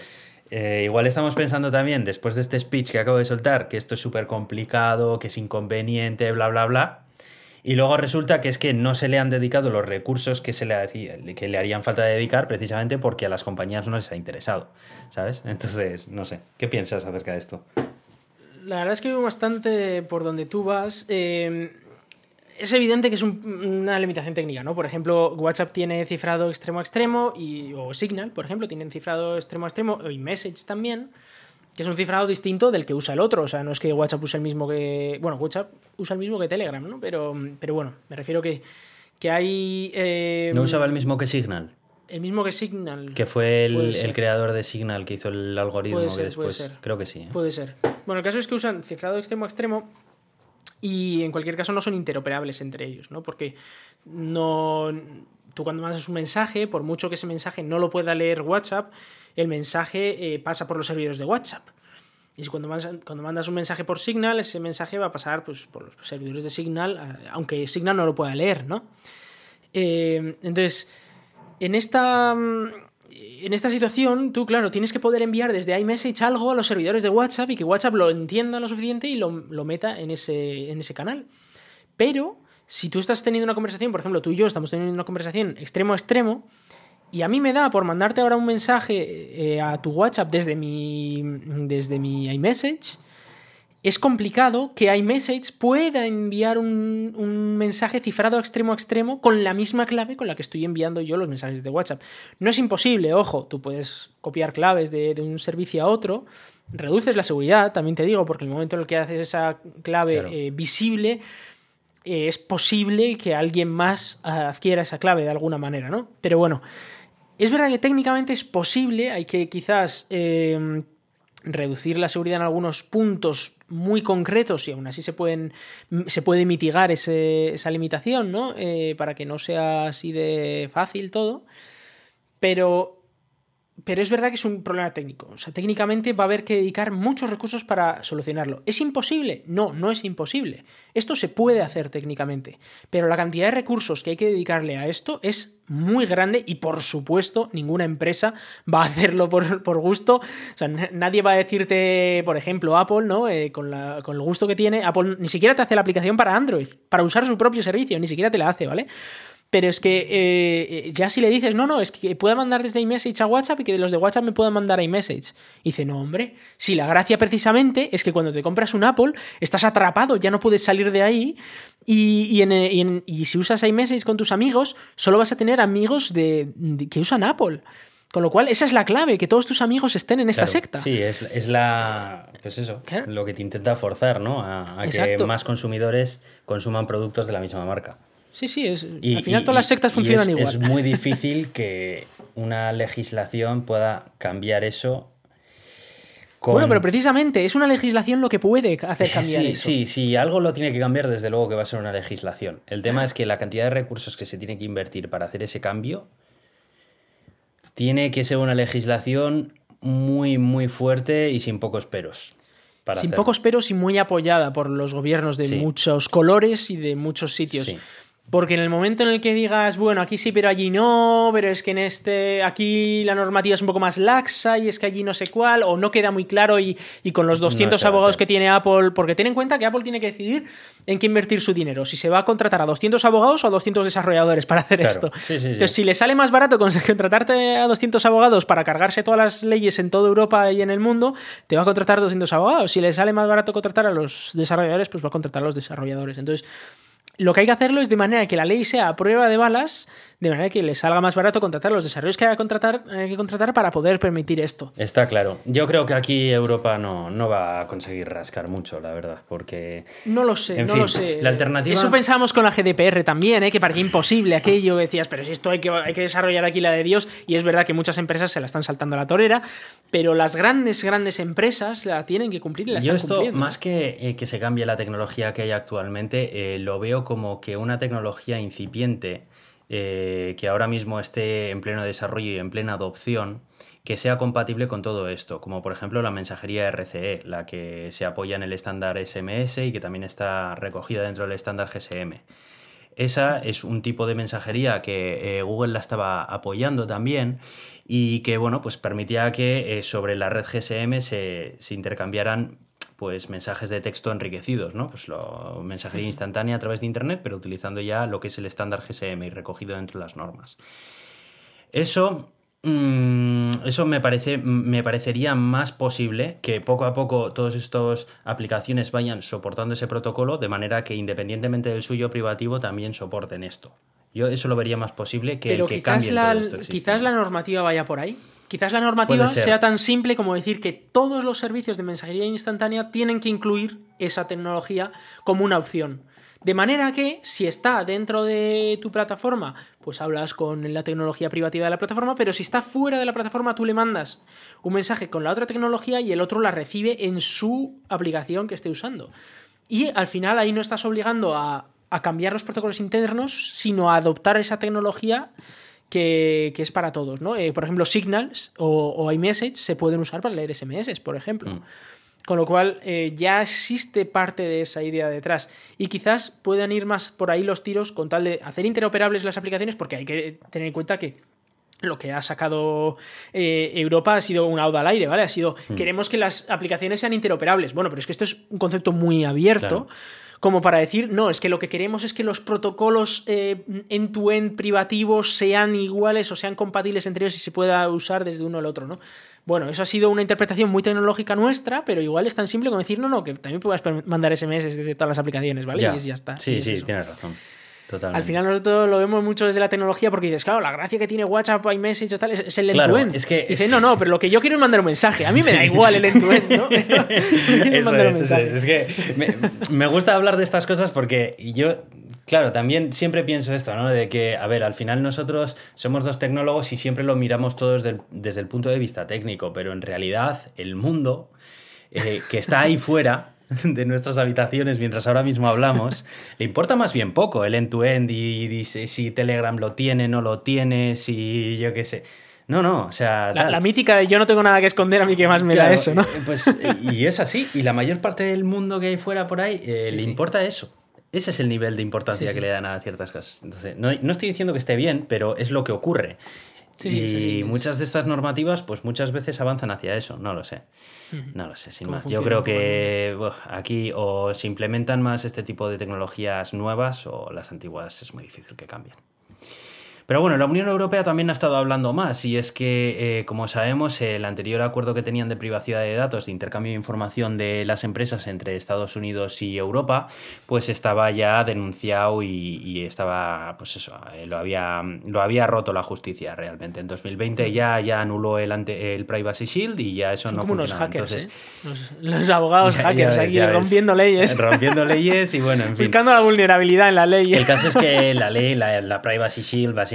eh, igual estamos pensando también, después de este speech que acabo de soltar, que esto es súper complicado, que es inconveniente, bla, bla, bla. Y luego resulta que es que no se le han dedicado los recursos que, se le, que le harían falta dedicar precisamente porque a las compañías no les ha interesado, ¿sabes? Entonces, no sé, ¿qué piensas acerca de esto? La verdad es que veo bastante por donde tú vas. Eh, es evidente que es una limitación técnica, ¿no? Por ejemplo, WhatsApp tiene cifrado extremo a extremo y, o Signal, por ejemplo, tienen cifrado extremo a extremo y Message también es un cifrado distinto del que usa el otro. O sea, no es que WhatsApp use el mismo que. Bueno, WhatsApp usa el mismo que Telegram, ¿no? Pero, pero bueno, me refiero que, que hay. Eh, no usaba el mismo que Signal. El mismo que Signal. Que fue el, creador de Signal que hizo el algoritmo que después. Puede ser. Creo que sí. ¿eh? Puede ser. Bueno, el caso es que usan cifrado extremo a extremo y en cualquier caso no son interoperables entre ellos, ¿no? Porque no. Tú cuando mandas un mensaje, por mucho que ese mensaje no lo pueda leer WhatsApp, el mensaje eh, pasa por los servidores de WhatsApp. Y cuando cuando mandas un mensaje por Signal, ese mensaje va a pasar pues, por los servidores de Signal, aunque Signal no lo pueda leer, ¿no? Eh, entonces, en esta, en esta situación, tú, claro, tienes que poder enviar desde iMessage algo a los servidores de WhatsApp y que WhatsApp lo entienda lo suficiente y lo, lo meta en ese, en ese canal. Pero, si tú estás teniendo una conversación, por ejemplo, tú y yo estamos teniendo una conversación extremo a extremo, y a mí me da por mandarte ahora un mensaje eh, a tu WhatsApp desde mi, desde mi iMessage. Es complicado que iMessage pueda enviar un, mensaje cifrado extremo a extremo con la misma clave con la que estoy enviando yo los mensajes de WhatsApp. No es imposible, ojo, tú puedes copiar claves de, un servicio a otro, reduces la seguridad, también te digo, porque el momento en el que haces esa clave eh, visible, eh, es posible que alguien más adquiera esa clave de alguna manera, ¿no? Pero bueno, es verdad que técnicamente es posible, hay que quizás eh, reducir la seguridad en algunos puntos muy concretos y aún así se, pueden, se puede mitigar esa limitación, ¿no? Eh, para que no sea así de fácil todo. Pero pero es verdad que es un problema técnico. O sea, técnicamente va a haber que dedicar muchos recursos para solucionarlo. ¿Es imposible? No, no es imposible. Esto se puede hacer técnicamente. Pero la cantidad de recursos que hay que dedicarle a esto es muy grande y por supuesto ninguna empresa va a hacerlo por, gusto. O sea, nadie va a decirte, por ejemplo, Apple, ¿no? Eh, con, con el gusto que tiene, Apple ni siquiera te hace la aplicación para Android, para usar su propio servicio, ni siquiera te la hace, ¿vale? Pero es que eh, ya si le dices, no, no, es que pueda mandar desde iMessage a WhatsApp y que los de WhatsApp me puedan mandar a iMessage. Y dice, no, hombre, si la gracia precisamente es que cuando te compras un Apple, estás atrapado, ya no puedes salir de ahí. Y, y, si usas iMessage con tus amigos, solo vas a tener amigos de, que usan Apple. Con lo cual, esa es la clave, que todos tus amigos estén en esta secta. Sí, es, la. Pues eso, lo que te intenta forzar, ¿no? A, a que más consumidores consuman productos de la misma marca. Sí, sí, es, al final todas las sectas funcionan igual. Es muy difícil que una legislación pueda cambiar eso. Bueno, pero precisamente es una legislación lo que puede hacer cambiar sí, eso. Sí, sí, algo lo tiene que cambiar, desde luego que va a ser una legislación. El tema es que la cantidad de recursos que se tiene que invertir para hacer ese cambio tiene que ser una legislación muy, muy fuerte y sin pocos peros. sin pocos peros y muy apoyada por los gobiernos de muchos colores y de muchos sitios. Porque en el momento en el que digas, bueno, aquí sí, pero allí no, pero es que en este, aquí la normativa es un poco más laxa y es que allí no sé cuál, o no queda muy claro y, con los 200 abogados que tiene Apple, porque ten en cuenta que Apple tiene que decidir en qué invertir su dinero, si se va a contratar a 200 abogados o a 200 desarrolladores para hacer esto. Entonces, si le sale más barato contratarte a 200 abogados para cargarse todas las leyes en toda Europa y en el mundo, te va a contratar 200 abogados. Si le sale más barato contratar a los desarrolladores, pues va a contratar a los desarrolladores. Entonces, lo que hay que hacerlo es de manera que la ley sea a prueba de balas, de manera que le salga más barato contratar los desarrollos que hay que contratar, que contratar para poder permitir esto. Está claro. Yo creo que aquí Europa no, no va a conseguir rascar mucho, la verdad, porque... No lo sé, no lo sé. La alternativa... Eso pensamos con la GDPR también, ¿eh? que parecía imposible aquello, decías, pero si esto hay que, hay que desarrollar aquí la de Dios, y es verdad que muchas empresas se la están saltando a la torera, pero las grandes, grandes empresas la tienen que cumplir y la Yo esto, más que eh, que se cambie la tecnología que hay actualmente, eh, lo veo como que una tecnología incipiente eh, que ahora mismo esté en pleno desarrollo y en plena adopción, que sea compatible con todo esto, como por ejemplo la mensajería RCE, la que se apoya en el estándar SMS y que también está recogida dentro del estándar GSM. Esa es un tipo de mensajería que eh, Google la estaba apoyando también y que bueno, pues permitía que eh, sobre la red GSM se, se intercambiaran pues mensajes de texto enriquecidos, ¿no? Pues lo, mensajería instantánea a través de internet, pero utilizando ya lo que es el estándar GSM y recogido dentro de las normas. Eso mm, eso me, parece, me parecería más posible que poco a poco todas estas aplicaciones vayan soportando ese protocolo de manera que independientemente del suyo privativo también soporten esto. Yo eso lo vería más posible que, Pero que quizás, la, quizás la normativa vaya por ahí. Quizás la normativa sea tan simple como decir que todos los servicios de mensajería instantánea tienen que incluir esa tecnología como una opción. De manera que si está dentro de tu plataforma, pues hablas con la tecnología privativa de la plataforma, pero si está fuera de la plataforma, tú le mandas un mensaje con la otra tecnología y el otro la recibe en su aplicación que esté usando. Y al final ahí no estás obligando a, a cambiar los protocolos internos, sino a adoptar esa tecnología que, es para todos, ¿no? Eh, por ejemplo, Signals o, iMessage se pueden usar para leer SMS, por ejemplo. Mm. Con lo cual eh, ya existe parte de esa idea detrás. Y quizás puedan ir más por ahí los tiros con tal de hacer interoperables las aplicaciones, porque hay que tener en cuenta que lo que ha sacado eh, Europa ha sido una auda al aire, ¿vale? Ha sido, mm. queremos que las aplicaciones sean interoperables. Bueno, pero es que esto es un concepto muy abierto como para decir, no, es que lo que queremos es que los protocolos eh, end-to-end privativos sean iguales o sean compatibles entre ellos y se pueda usar desde uno al otro, ¿no? Bueno, eso ha sido una interpretación muy tecnológica nuestra, pero igual es tan simple como decir, no, no, que también puedas mandar SMS desde todas las aplicaciones, ¿vale? Y ya está. Sí, sí, tienes razón. Al final nosotros lo vemos mucho desde la tecnología porque dices, claro, la gracia que tiene WhatsApp, iMessage o tal es, el end-to-end. Es que Dice, no, no, pero lo que yo quiero es mandar un mensaje. A mí me da igual el end-to-end, ¿no? eso es, es, que me, gusta hablar de estas cosas porque yo Claro, también siempre pienso esto, ¿no? De que, a ver, al final nosotros somos dos tecnólogos y siempre lo miramos todos desde el, desde el punto de vista técnico, pero en realidad el mundo eh, que está ahí fuera de nuestras habitaciones mientras ahora mismo hablamos, le importa más bien poco el end-to-end y, y si, si Telegram lo tiene, no lo tiene, si yo qué sé. No, no, o sea. La, la mítica de yo no tengo nada que esconder, a mí que más me da eso, ¿no? eh, Pues, y es así. Y la mayor parte del mundo que hay fuera por ahí eh, Sí, le sí. importa eso. Ese es el nivel de importancia Sí, que le dan a ciertas cosas. Entonces, no, no estoy diciendo que esté bien, pero es lo que ocurre. Sí, y sí, sí, es- muchas de estas normativas, pues muchas veces avanzan hacia eso. No lo sé. No lo sé, sin más. Yo creo que aquí o se implementan más este tipo de tecnologías nuevas o las antiguas es muy difícil que cambien. Pero bueno, la Unión Europea también ha estado hablando más y es que, eh, como sabemos, el anterior acuerdo que tenían de privacidad de datos, de intercambio de información de las empresas entre Estados Unidos y Europa, pues estaba ya denunciado y, y estaba, pues eso, eh, lo había, lo había roto la justicia realmente. En 2020 ya, ya anuló el, ante, el Privacy Shield y ya eso Son no como unos funcionaba. hackers, Entonces, ¿eh? Los, los abogados ya- hackers ya ves, aquí ya ves. rompiendo leyes. Rompiendo leyes y bueno, en fin. Buscando la vulnerabilidad en la ley. El caso es que la ley, la, la Privacy Shield, básicamente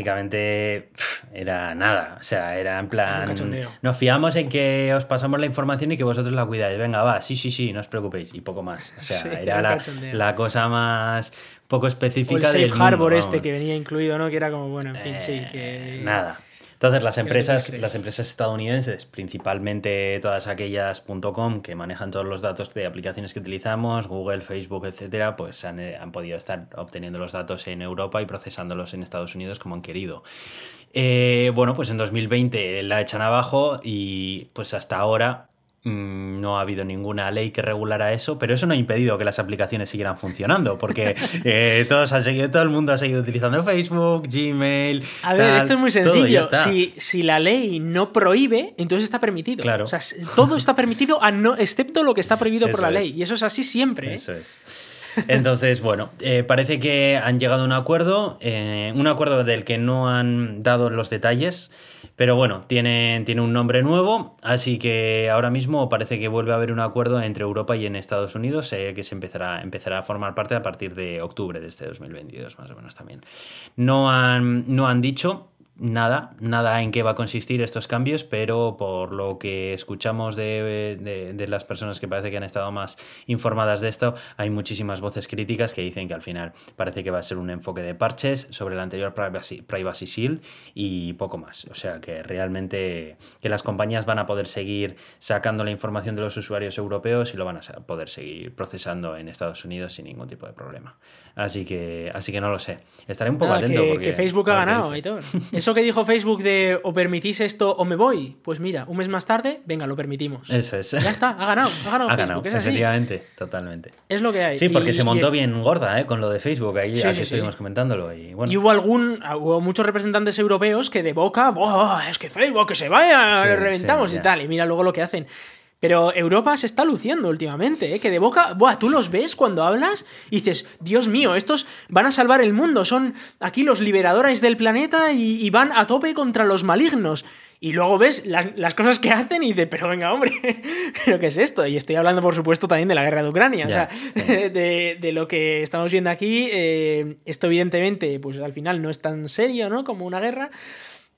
pff, era nada. O sea, era en plan. Nos fiamos en que os pasamos la información y que vosotros la cuidáis. Venga, va, sí, sí, sí, no os preocupéis. Y poco más. O sea, Sí, era la, cosa más poco O el específica Safe del mundo, Harbor este que venía incluido, ¿no? Que era como, bueno, en fin, sí, Eh, que... Nada. Entonces las empresas, las empresas estadounidenses, principalmente todas aquellas .com que manejan todos los datos de aplicaciones que utilizamos, Google, Facebook, etcétera, pues han, eh, han podido estar obteniendo los datos en Europa y procesándolos en Estados Unidos como han querido. Eh, bueno, pues en 2020 la echan abajo y pues hasta ahora no ha habido ninguna ley que regulara eso, pero eso no ha impedido que las aplicaciones siguieran funcionando, porque eh, todos han seguido, todo el mundo ha seguido utilizando Facebook, Gmail. A ver, tal, esto es muy sencillo. Si, si la ley no prohíbe, entonces está permitido. Claro. O sea, todo está permitido, a no, excepto lo que está prohibido por la ley. es. Y eso es así siempre. ¿eh? Eso es. Entonces, bueno, eh, parece que han llegado a un acuerdo, eh, un acuerdo del que no han dado los detalles, pero bueno, tiene, tiene un nombre nuevo, así que ahora mismo parece que vuelve a haber un acuerdo entre Europa y en Estados Unidos eh, que se empezará, empezará a formar parte a partir de octubre de este 2022, más o menos también. No han, no han dicho nada, nada en qué va a consistir estos cambios, pero por lo que escuchamos de, de- las personas que parece que han estado más informadas de esto, hay muchísimas voces críticas que dicen que al final parece que va a ser un enfoque de parches sobre el anterior Privacy, Privacy Shield y poco más. O sea que realmente que las compañías van a poder seguir sacando la información de los usuarios europeos y lo van a poder seguir procesando en Estados Unidos sin ningún tipo de problema. Así que, así que no lo sé. Estaré un poco Nada, atento. que, porque- que Facebook ha ganado. Aitor. Eso que dijo Facebook de o permitís esto o me voy, pues mira, un mes más tarde, venga, lo permitimos. Eso es. Ya está, ha ganado, ha ganado Ha Facebook, ganado, es efectivamente, totalmente. Es lo que hay. Sí, porque Y- se y montó es- bien gorda, ¿eh? Con lo de Facebook, ahí Sí, aquí sí, sí. estuvimos comentándolo. Y bueno, Y hubo algún, hubo muchos representantes europeos que de boca, "Buah, es que Facebook, que se vaya, Sí, le reventamos sí, y ya. tal. Y mira luego lo que hacen. Pero Europa se está luciendo últimamente, ¿eh? que de boca, buah, tú los ves cuando hablas y dices, Dios mío, estos van a salvar el mundo, son aquí los liberadores del planeta y, y van a tope contra los malignos. Y luego ves las, las cosas que hacen y dices, pero venga, hombre, ¿pero qué es esto? Y estoy hablando, por supuesto, también de la guerra de Ucrania. O sea, de, de lo que estamos viendo aquí, eh, esto evidentemente, pues al final no es tan serio, ¿no? Como una guerra,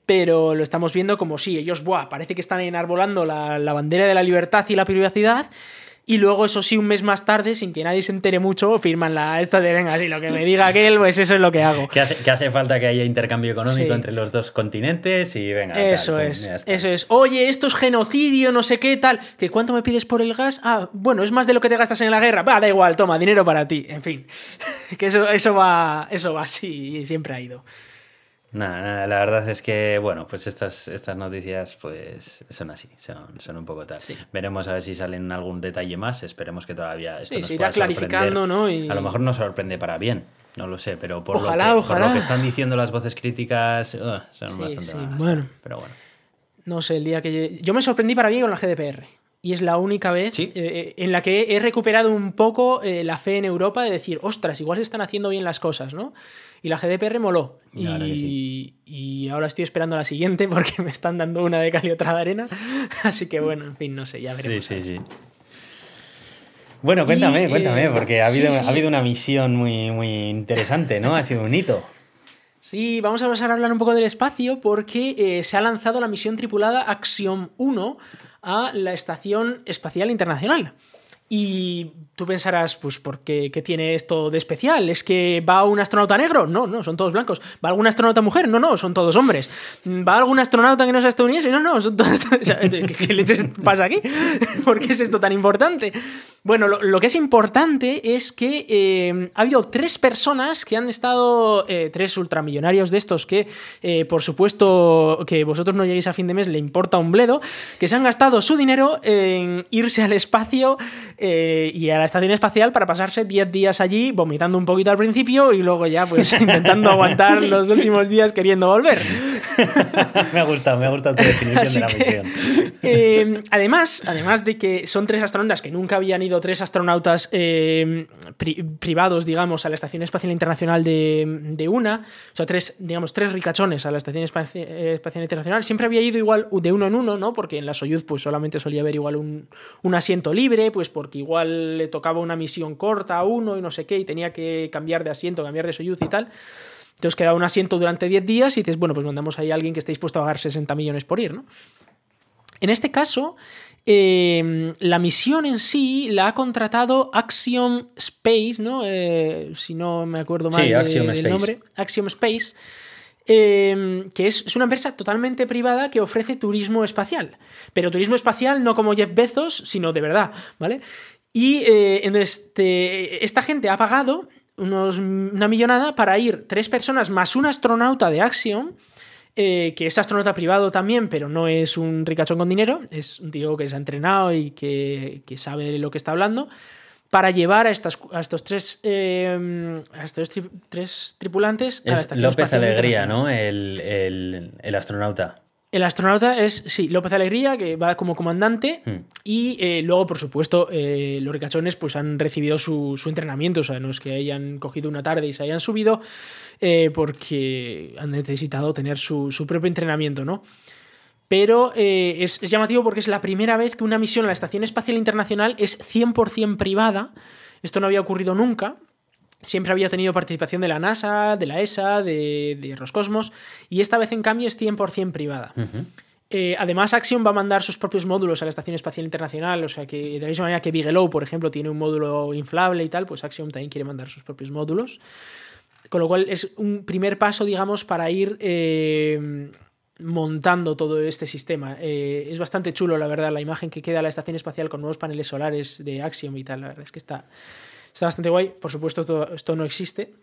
pero lo estamos viendo como si ellos, buah, parece que están enarbolando la, la bandera de la libertad y la privacidad. Y luego, eso sí, un mes más tarde, sin que nadie se entere mucho, firman la esta de venga, si lo que me diga aquel, pues eso es lo que hago. que hace, que hace falta que haya intercambio económico Sí. entre los dos continentes y venga. Eso pum, es, eso es. Oye, esto es genocidio, no sé qué, tal. ¿Que cuánto me pides por el gas? Ah, bueno, es más de lo que te gastas en la guerra. Va, da igual, toma, dinero para ti. En fin. que eso, eso va. Eso va así y siempre ha ido. Nada, nada, la verdad es que, bueno, pues estas, estas noticias pues son así, son, son un poco tal. Sí. Veremos a ver si salen algún detalle más, esperemos que todavía esto Sí, nos se irá pueda clarificando, ¿no? Y- A lo mejor nos sorprende para bien, no lo sé, pero por, Ojalá, lo, que, por ojalá. lo que están diciendo las voces críticas, ugh, son Sí, bastante bueno. Pero bueno. No sé, el día que. Yo me sorprendí para bien con la GDPR. Y es la única vez Sí. eh, en la que he recuperado un poco eh, la fe en Europa de decir, ostras, igual se están haciendo bien las cosas, ¿no? Y la GDPR moló. Y ahora Y, estoy esperando la siguiente porque me están dando una de cal y otra de arena. Así que bueno, en fin, no sé, ya Sí, veremos. sí, sí. Bueno, cuéntame, Y, cuéntame, eh, porque ha sí, habido, sí. ha habido una misión muy, muy interesante, ¿no? Ha sido un hito. Sí, vamos a pasar a hablar un poco del espacio porque eh, se ha lanzado la misión tripulada Axiom 1 a la Estación Espacial Internacional. Y tú pensarás, pues, ¿por qué, qué tiene esto de especial? ¿Es que va un astronauta negro? No, no, son todos blancos. ¿Va algún astronauta mujer? No, no, son todos hombres. ¿Va algún astronauta que no sea estadounidense? No, no, son todos... o sea, ¿Qué, qué leches pasa aquí? ¿Por qué es esto tan importante? Bueno, lo, lo que es importante es que eh, ha habido tres personas que han estado, eh, tres ultramillonarios de estos que, eh, por supuesto, que vosotros no lleguéis a fin de mes, le importa un bledo, que se han gastado su dinero en irse al espacio eh, y a la estación espacial para pasarse 10 días allí, vomitando un poquito al principio y luego ya, pues, intentando aguantar los últimos días queriendo volver. me ha gustado, me ha gustado tu definición Así de la que, misión. eh, además, además de que son tres astronautas que nunca habían ido tres astronautas eh, pri- privados, digamos, a la Estación Espacial Internacional de, de una, o sea, tres, digamos, tres ricachones a la Estación Espaci- Espacial Internacional, siempre había ido igual de uno en uno, ¿no? Porque en la Soyuz pues solamente solía haber igual un, un asiento libre, pues porque igual le tocaba una misión corta a uno y no sé qué, y tenía que cambiar de asiento, cambiar de Soyuz y tal. Entonces queda un asiento durante 10 días y dices, bueno, pues mandamos ahí a alguien que esté dispuesto a pagar 60 millones por ir, ¿no? En este caso, eh, la misión en sí la ha contratado Axiom Space, ¿no? Eh, si no me acuerdo mal Sí, de- Axiom del Space. nombre. Axiom Space. Eh, que es, es una empresa totalmente privada que ofrece turismo espacial. Pero turismo espacial no como Jeff Bezos, sino de verdad, ¿vale? Y eh, este, esta gente ha pagado unos, una millonada para ir tres personas más un astronauta de Axiom eh, que es astronauta privado también, pero no es un ricachón con dinero, es un tío que se ha entrenado y que, que sabe lo que está hablando, para llevar a, estas, a estos tres, eh, a estos tri- tres tripulantes a la Es López Alegría. ¿no? El, el- el astronauta. El astronauta es, sí, López Alegría, que va como comandante, Hmm. y eh, luego, por supuesto, eh, los ricachones pues, han recibido su, su entrenamiento, o sea, no es que hayan cogido una tarde y se hayan subido, eh, porque han necesitado tener su, su propio entrenamiento, ¿no? Pero eh, es, es llamativo porque es la primera vez que una misión a la Estación Espacial Internacional es 100% privada. Esto no había ocurrido nunca. Siempre había tenido participación de la NASA, de la ESA, de, de Roscosmos, y esta vez, en cambio, es 100% privada. Eh, además, Axiom va a mandar sus propios módulos a la Estación Espacial Internacional, o sea que de la misma manera que Bigelow, por ejemplo, tiene un módulo inflable y tal, pues Axiom también quiere mandar sus propios módulos. Con lo cual es un primer paso, digamos, para ir eh, montando todo este sistema. Eh, es bastante chulo, la verdad, la imagen que queda la estación espacial con nuevos paneles solares de Axiom y tal. La verdad es que está, está bastante guay. Por supuesto, todo esto no existe.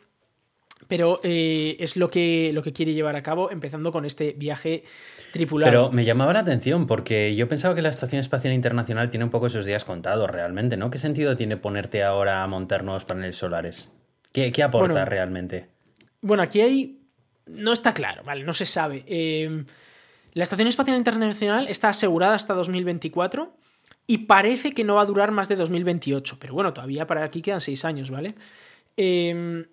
Pero eh, es lo que, lo que quiere llevar a cabo, empezando con este viaje tripulado. Pero me llamaba la atención porque yo pensaba que la Estación Espacial Internacional tiene un poco esos días contados realmente, ¿no? ¿Qué sentido tiene ponerte ahora a montar nuevos paneles solares? ¿Qué, qué aporta Bueno, realmente? Bueno, aquí hay. No está claro, ¿vale? No se sabe. Eh, la Estación Espacial Internacional está asegurada hasta 2024 y parece que no va a durar más de 2028. Pero bueno, todavía para aquí quedan seis años, ¿vale? Eh,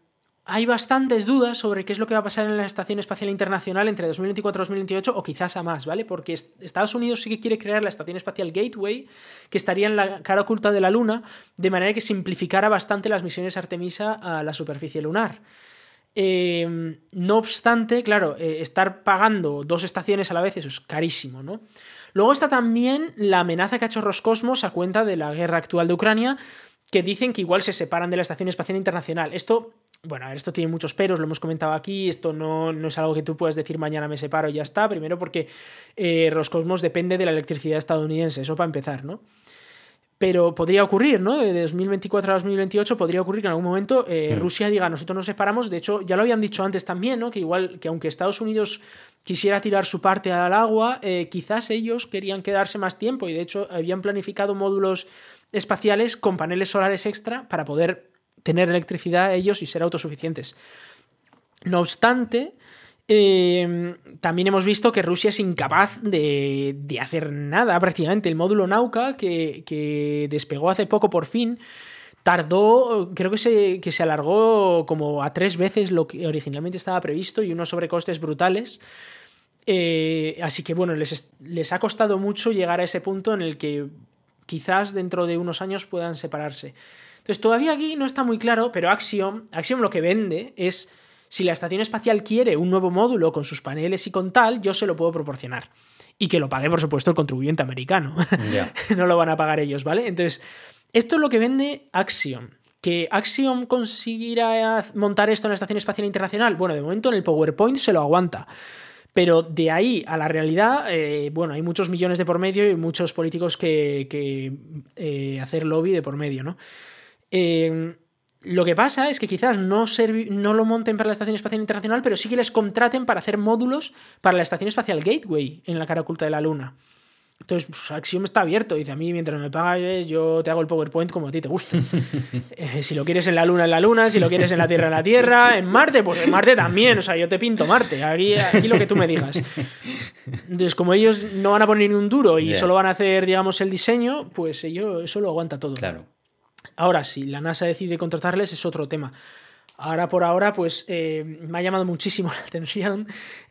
hay bastantes dudas sobre qué es lo que va a pasar en la Estación Espacial Internacional entre 2024 y 2028 o quizás a más, ¿vale? Porque est- Estados Unidos sí que quiere crear la Estación Espacial Gateway, que estaría en la cara oculta de la Luna, de manera que simplificara bastante las misiones Artemisa a la superficie lunar. Eh, no obstante, claro, eh, estar pagando dos estaciones a la vez, eso es carísimo, ¿no? Luego está también la amenaza que ha hecho Roscosmos a cuenta de la guerra actual de Ucrania, que dicen que igual se separan de la Estación Espacial Internacional. Esto, bueno, a ver, esto tiene muchos peros, lo hemos comentado aquí, esto no, no es algo que tú puedas decir mañana me separo y ya está. Primero porque eh, Roscosmos depende de la electricidad estadounidense, eso para empezar, ¿no? Pero podría ocurrir, ¿no? De 2024 a 2028 podría ocurrir que en algún momento eh, Mm. Rusia diga, nosotros nos separamos. De hecho, ya lo habían dicho antes también, ¿no? Que igual, que aunque Estados Unidos quisiera tirar su parte al agua, eh, quizás ellos querían quedarse más tiempo y de hecho habían planificado módulos espaciales con paneles solares extra para poder tener electricidad ellos y ser autosuficientes. No obstante, eh, también hemos visto que Rusia es incapaz de, de hacer nada prácticamente. El módulo Nauka, que, que despegó hace poco por fin, tardó, creo que se, que se alargó como a tres veces lo que originalmente estaba previsto y unos sobrecostes brutales. Eh, así que bueno, les, les ha costado mucho llegar a ese punto en el que quizás dentro de unos años puedan separarse. Entonces, todavía aquí no está muy claro, pero Axiom, Axiom lo que vende es si la estación espacial quiere un nuevo módulo con sus paneles y con tal, yo se lo puedo proporcionar. Y que lo pague, por supuesto, el contribuyente americano. no lo van a pagar ellos, ¿vale? Entonces, esto es lo que vende Axiom. ¿Que Axiom conseguirá montar esto en la Estación Espacial Internacional? Bueno, de momento en el PowerPoint se lo aguanta. Pero de ahí a la realidad, eh, bueno, hay muchos millones de por medio y muchos políticos que, eh, hacer lobby de por medio, ¿no? Eh, lo que pasa es que quizás no, no lo monten para la Estación Espacial Internacional, pero sí que les contraten para hacer módulos para la Estación Espacial Gateway en la cara oculta de la Luna. Entonces, pues, Axiom está abierto. Dice, a mí mientras me pagues, yo te hago el PowerPoint como a ti te gusta. Eh, si lo quieres en la Luna, en la Luna. Si lo quieres en la Tierra, en la Tierra. En Marte, pues en Marte también. O sea, yo te pinto Marte. Aquí, aquí lo que tú me digas. Entonces, como ellos no van a poner ni un duro y solo van a hacer, digamos, el diseño, pues ellos eso lo aguanta todo. Claro. Ahora, si la NASA decide contratarles, es otro tema. Ahora por ahora, pues eh, me ha llamado muchísimo la atención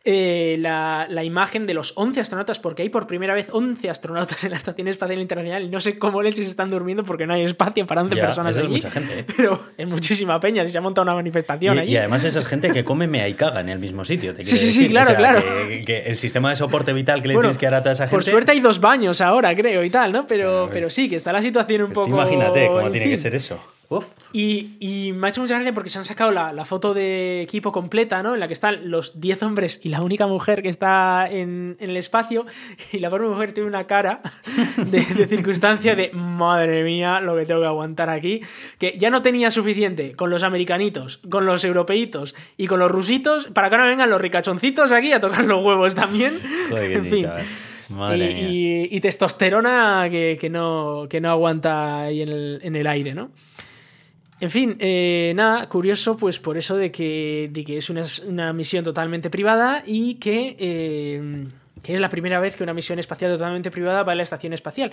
eh, la, imagen de los 11 astronautas, porque hay por primera vez 11 astronautas en la Estación Espacial Internacional y no sé cómo se están durmiendo porque no hay espacio para 11 personas allí. mucha gente. ¿eh? Pero es muchísima peña, si se ha montado una manifestación y, allí. Y además esa es gente que come mea y caga en el mismo sitio. sí, sí, sí, claro, claro. Que, el sistema de soporte vital que le tienes que dar a toda esa gente. Por suerte hay dos baños ahora, creo, y tal, ¿no? Pero, pero sí, que está la situación un pues poco. Imagínate cómo tiene que ser eso. Y, me ha hecho mucha gracia porque se han sacado la, foto de equipo completa, ¿no? En la que están los 10 hombres y la única mujer que está en, el espacio. Y la pobre mujer tiene una cara de, circunstancia de madre mía, lo que tengo que aguantar aquí. Que ya no tenía suficiente con los americanitos, con los europeitos y con los rusitos para que ahora vengan los ricachoncitos aquí a tocar los huevos también. en fin. y, testosterona que, no, que no aguanta ahí en el, en el aire, ¿no? En fin, eh, nada, curioso pues por eso de que, que es una, misión totalmente privada y eh, que, es la primera vez que una misión espacial totalmente privada va a la estación espacial.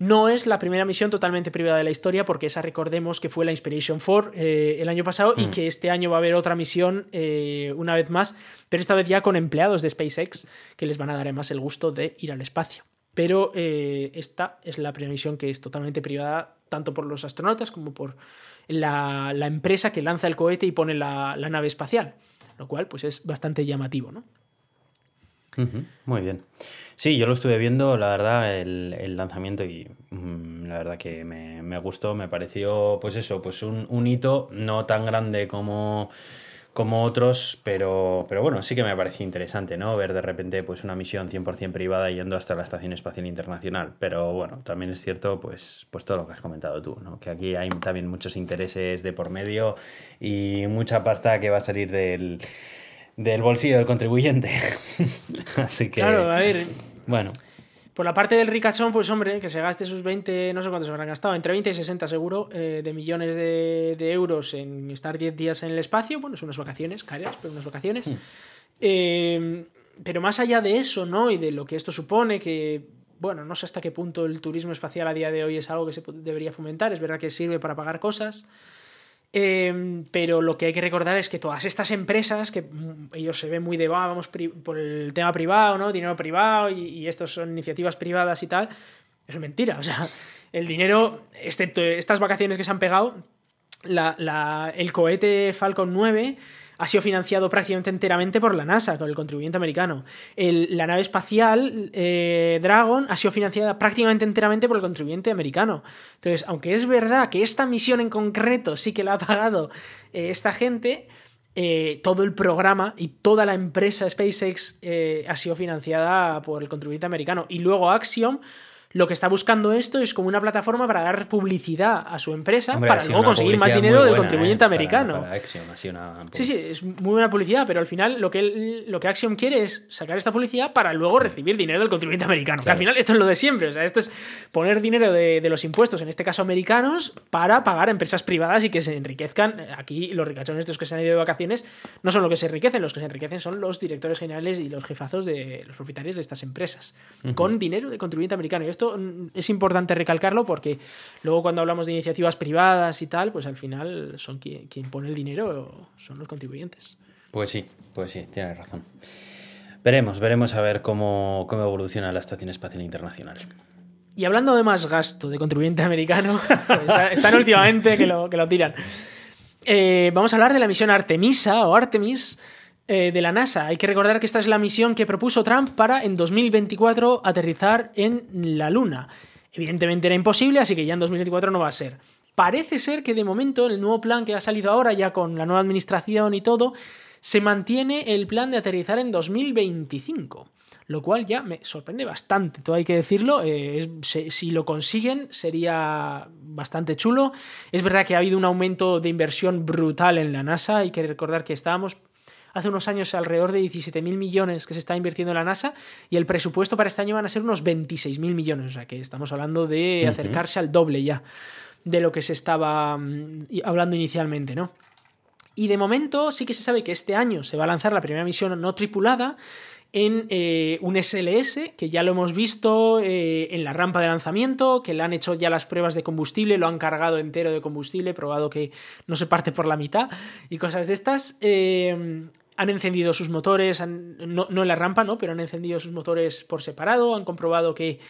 No es la primera misión totalmente privada de la historia, porque esa recordemos que fue la Inspiration 4 eh, el año pasado y mm. que este año va a haber otra misión una vez más, pero esta vez ya con empleados de SpaceX que les van a dar además el gusto de ir al espacio. Pero esta es la primera misión que es totalmente privada, tanto por los astronautas como por la, empresa que lanza el cohete y pone la, nave espacial, lo cual pues es bastante llamativo, ¿no? Muy bien. Sí, yo lo estuve viendo, la verdad, el, lanzamiento y mm, la verdad que me, gustó, me pareció, pues eso, pues un, un hito no tan grande como como otros, pero, pero bueno, sí que me parece interesante, ¿no? Ver de repente pues una misión 100% privada yendo hasta la Estación Espacial Internacional. Pero bueno, también es cierto pues, pues todo lo que has comentado tú, ¿no? Que aquí hay también muchos intereses de por medio y mucha pasta que va a salir del, del bolsillo del contribuyente. Así que... Claro, a ver... Bueno. Por la parte del ricachón, pues hombre, que se gaste sus 20, no sé cuántos se habrán gastado, entre 20 y 60 seguro, eh, de millones de, euros en estar 10 días en el espacio. Bueno, son unas vacaciones, caras, pero unas vacaciones. Hmm. Eh, pero más allá de eso, ¿no? Y de lo que esto supone, que, bueno, no sé hasta qué punto el turismo espacial a día de hoy es algo que se debería fomentar. Es verdad que sirve para pagar cosas. Em, pero lo que hay que recordar es que todas estas empresas, que mm, ellos se ven muy de, vamos por el tema privado, ¿no? Dinero privado y, y estos son iniciativas privadas y tal, es mentira. O sea, el dinero, excepto estas vacaciones que se han pegado, el cohete Falcon 9 ha sido financiado prácticamente enteramente por la NASA, con el contribuyente americano. la nave espacial eh, Dragon ha sido financiada prácticamente enteramente por el contribuyente americano. Entonces, aunque es verdad que esta misión en concreto sí que la ha pagado eh, esta gente, eh, todo el programa y toda la empresa SpaceX ha sido financiada por el contribuyente americano. Y luego Axiom lo que está buscando esto es como una plataforma para dar publicidad a su empresa para luego conseguir más dinero del contribuyente ¿eh? americano. Sí, sí, es muy buena publicidad, pero al final lo que, lo que Axiom quiere es sacar esta publicidad para luego recibir dinero del contribuyente americano. Que al final esto es lo de siempre, o sea, esto es poner dinero de, los impuestos, en este caso americanos, para pagar a empresas privadas y que se enriquezcan. Aquí los ricachones estos que se han ido de vacaciones no son los que se enriquecen, los que se enriquecen son los directores generales y los jefazos de los propietarios de estas empresas, con dinero de contribuyente americano. Y esto es importante recalcarlo porque luego cuando hablamos de iniciativas privadas y tal, pues al final son quien, pone el dinero, son los contribuyentes. Pues sí, pues sí, tienes razón. Veremos, veremos a ver cómo, cómo evoluciona la Estación Espacial Internacional. y hablando de más gasto de contribuyente americano, están últimamente que lo, que lo tiran. Eh, vamos a hablar de la misión Artemisa o Artemis eh, de la NASA. Hay que recordar que esta es la misión que propuso Trump para en 2024 aterrizar en la Luna. Evidentemente era imposible, así que ya en 2024 no va a ser. Parece ser que de momento, en el nuevo plan que ha salido ahora, ya con la nueva administración y todo, se mantiene el plan de aterrizar en 2025 lo cual ya me sorprende bastante, todo hay que decirlo. Eh, si lo consiguen sería bastante chulo. Es verdad que ha habido un aumento de inversión brutal en la NASA, hay que recordar que estábamos hace unos años alrededor de 17.000 millones que se está invirtiendo en la NASA y el presupuesto para este año van a ser unos 26.000 millones, o sea que estamos hablando de acercarse al doble ya de lo que se estaba mm, hablando inicialmente, ¿no? Y de momento sí que se sabe que este año se va a lanzar la primera misión no tripulada en eh, un SLS, que ya lo hemos visto eh, en la rampa de lanzamiento, que le han hecho ya las pruebas de combustible, lo han cargado entero de combustible, probado que no se parte por la mitad y cosas de estas. Eh, han encendido sus motores, no, en la rampa, ¿no? Pero han encendido sus motores por separado, han comprobado que,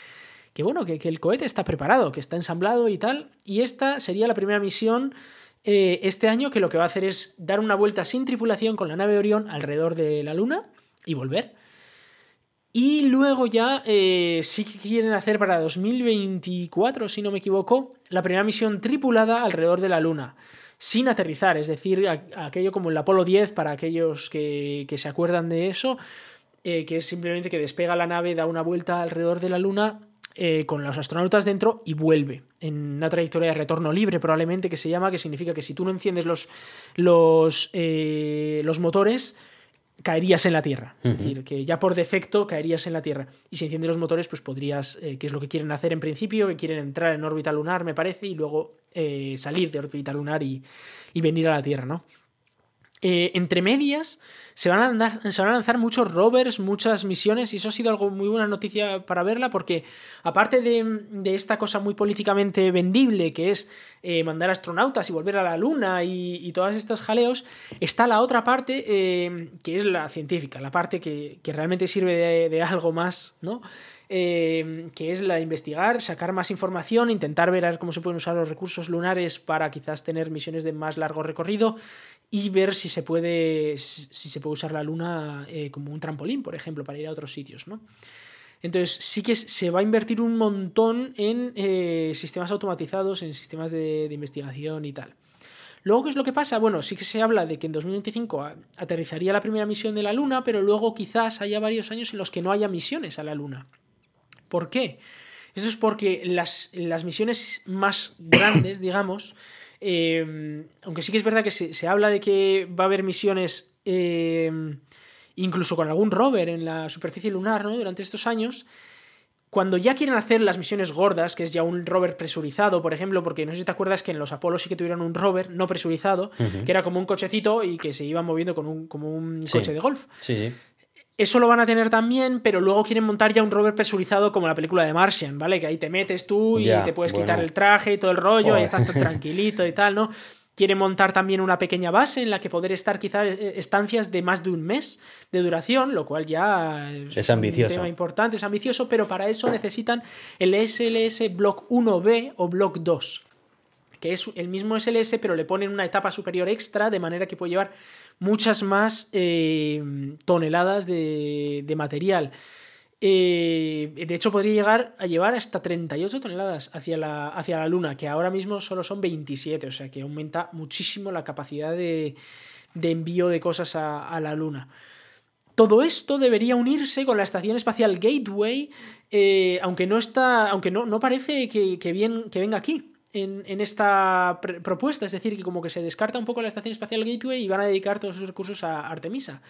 que bueno, que, el cohete está preparado, que está ensamblado y tal. Y esta sería la primera misión este año que lo que va a hacer es dar una vuelta sin tripulación con la nave Orión alrededor de la Luna y volver. Y luego ya eh, sí que quieren hacer para 2024, si no me equivoco, la primera misión tripulada alrededor de la Luna, sin aterrizar, es decir, aquello como el Apolo 10 para aquellos que, se acuerdan de eso, eh, que es simplemente que despega la nave, da una vuelta alrededor de la Luna eh, con los astronautas dentro y vuelve en una trayectoria de retorno libre probablemente que se llama, que significa que si tú no enciendes los, los, los motores, caerías en la Tierra. Es decir, que ya por defecto caerías en la Tierra. Y si enciendes los motores, pues podrías, eh, que es lo que quieren hacer en principio, que quieren entrar en órbita lunar, me parece, y luego eh, salir de órbita lunar y, y venir a la Tierra, ¿no? Eh, entre medias se van, a lanzar muchos rovers, muchas misiones, y eso ha sido algo muy buena noticia para verla, porque aparte de, esta cosa muy políticamente vendible, que es eh, mandar astronautas y volver a la Luna y, todas estas jaleos, está la otra parte eh, que es la científica, la parte que, realmente sirve de, de algo más, ¿no? que es la de investigar, sacar más información, intentar ver cómo se pueden usar los recursos lunares para quizás tener misiones de más largo recorrido y ver si se puede, si se puede usar la luna eh, como un trampolín, por ejemplo, para ir a otros sitios, ¿no? Entonces sí que se va a invertir un montón en eh, sistemas automatizados, en sistemas de, investigación y tal. Luego, ¿qué es lo que pasa? Bueno, sí que se habla de que en 2025 aterrizaría la primera misión de la Luna, pero luego quizás haya varios años en los que no haya misiones a la Luna. ¿Por qué? Eso es porque las, las misiones más grandes, digamos, Em, aunque sí que es verdad que se, habla de que va a haber misiones em, incluso con algún rover en la superficie lunar ¿no? durante estos años. Cuando ya quieren hacer las misiones gordas, que es ya un rover presurizado, por ejemplo, porque no sé si te acuerdas que en los Apolo sí que tuvieron un rover no presurizado, que era como un cochecito y que se iba moviendo con un, como un coche de golf. Sí, sí. Eso lo van a tener también, pero luego quieren montar ya un rover presurizado como la película de Martian, ¿vale? Que ahí te metes tú y te puedes quitar el traje y todo el rollo, y estás tranquilito y tal, ¿no? Quieren montar también una pequeña base en la que poder estar quizás eh, estancias de más de un mes de duración, lo cual ya es, ambicioso. un tema importante, es ambicioso, pero para eso necesitan el SLS Block 1B o Block 2, que es el mismo SLS, pero le ponen una etapa superior extra, de manera que puede llevar muchas más eh, toneladas de, material. Eh, de hecho, podría llegar a llevar hasta 38 toneladas hacia la, hacia la Luna, que ahora mismo solo son 27, o sea que aumenta muchísimo la capacidad de, envío de cosas a, la Luna. Todo esto debería unirse con la Estación Espacial Gateway, eh, aunque no está. aunque no, no parece que, bien, que venga aquí en, esta propuesta, es decir, que como que se descarta un poco la Estación Espacial Gateway y van a dedicar todos sus recursos a Artemisa,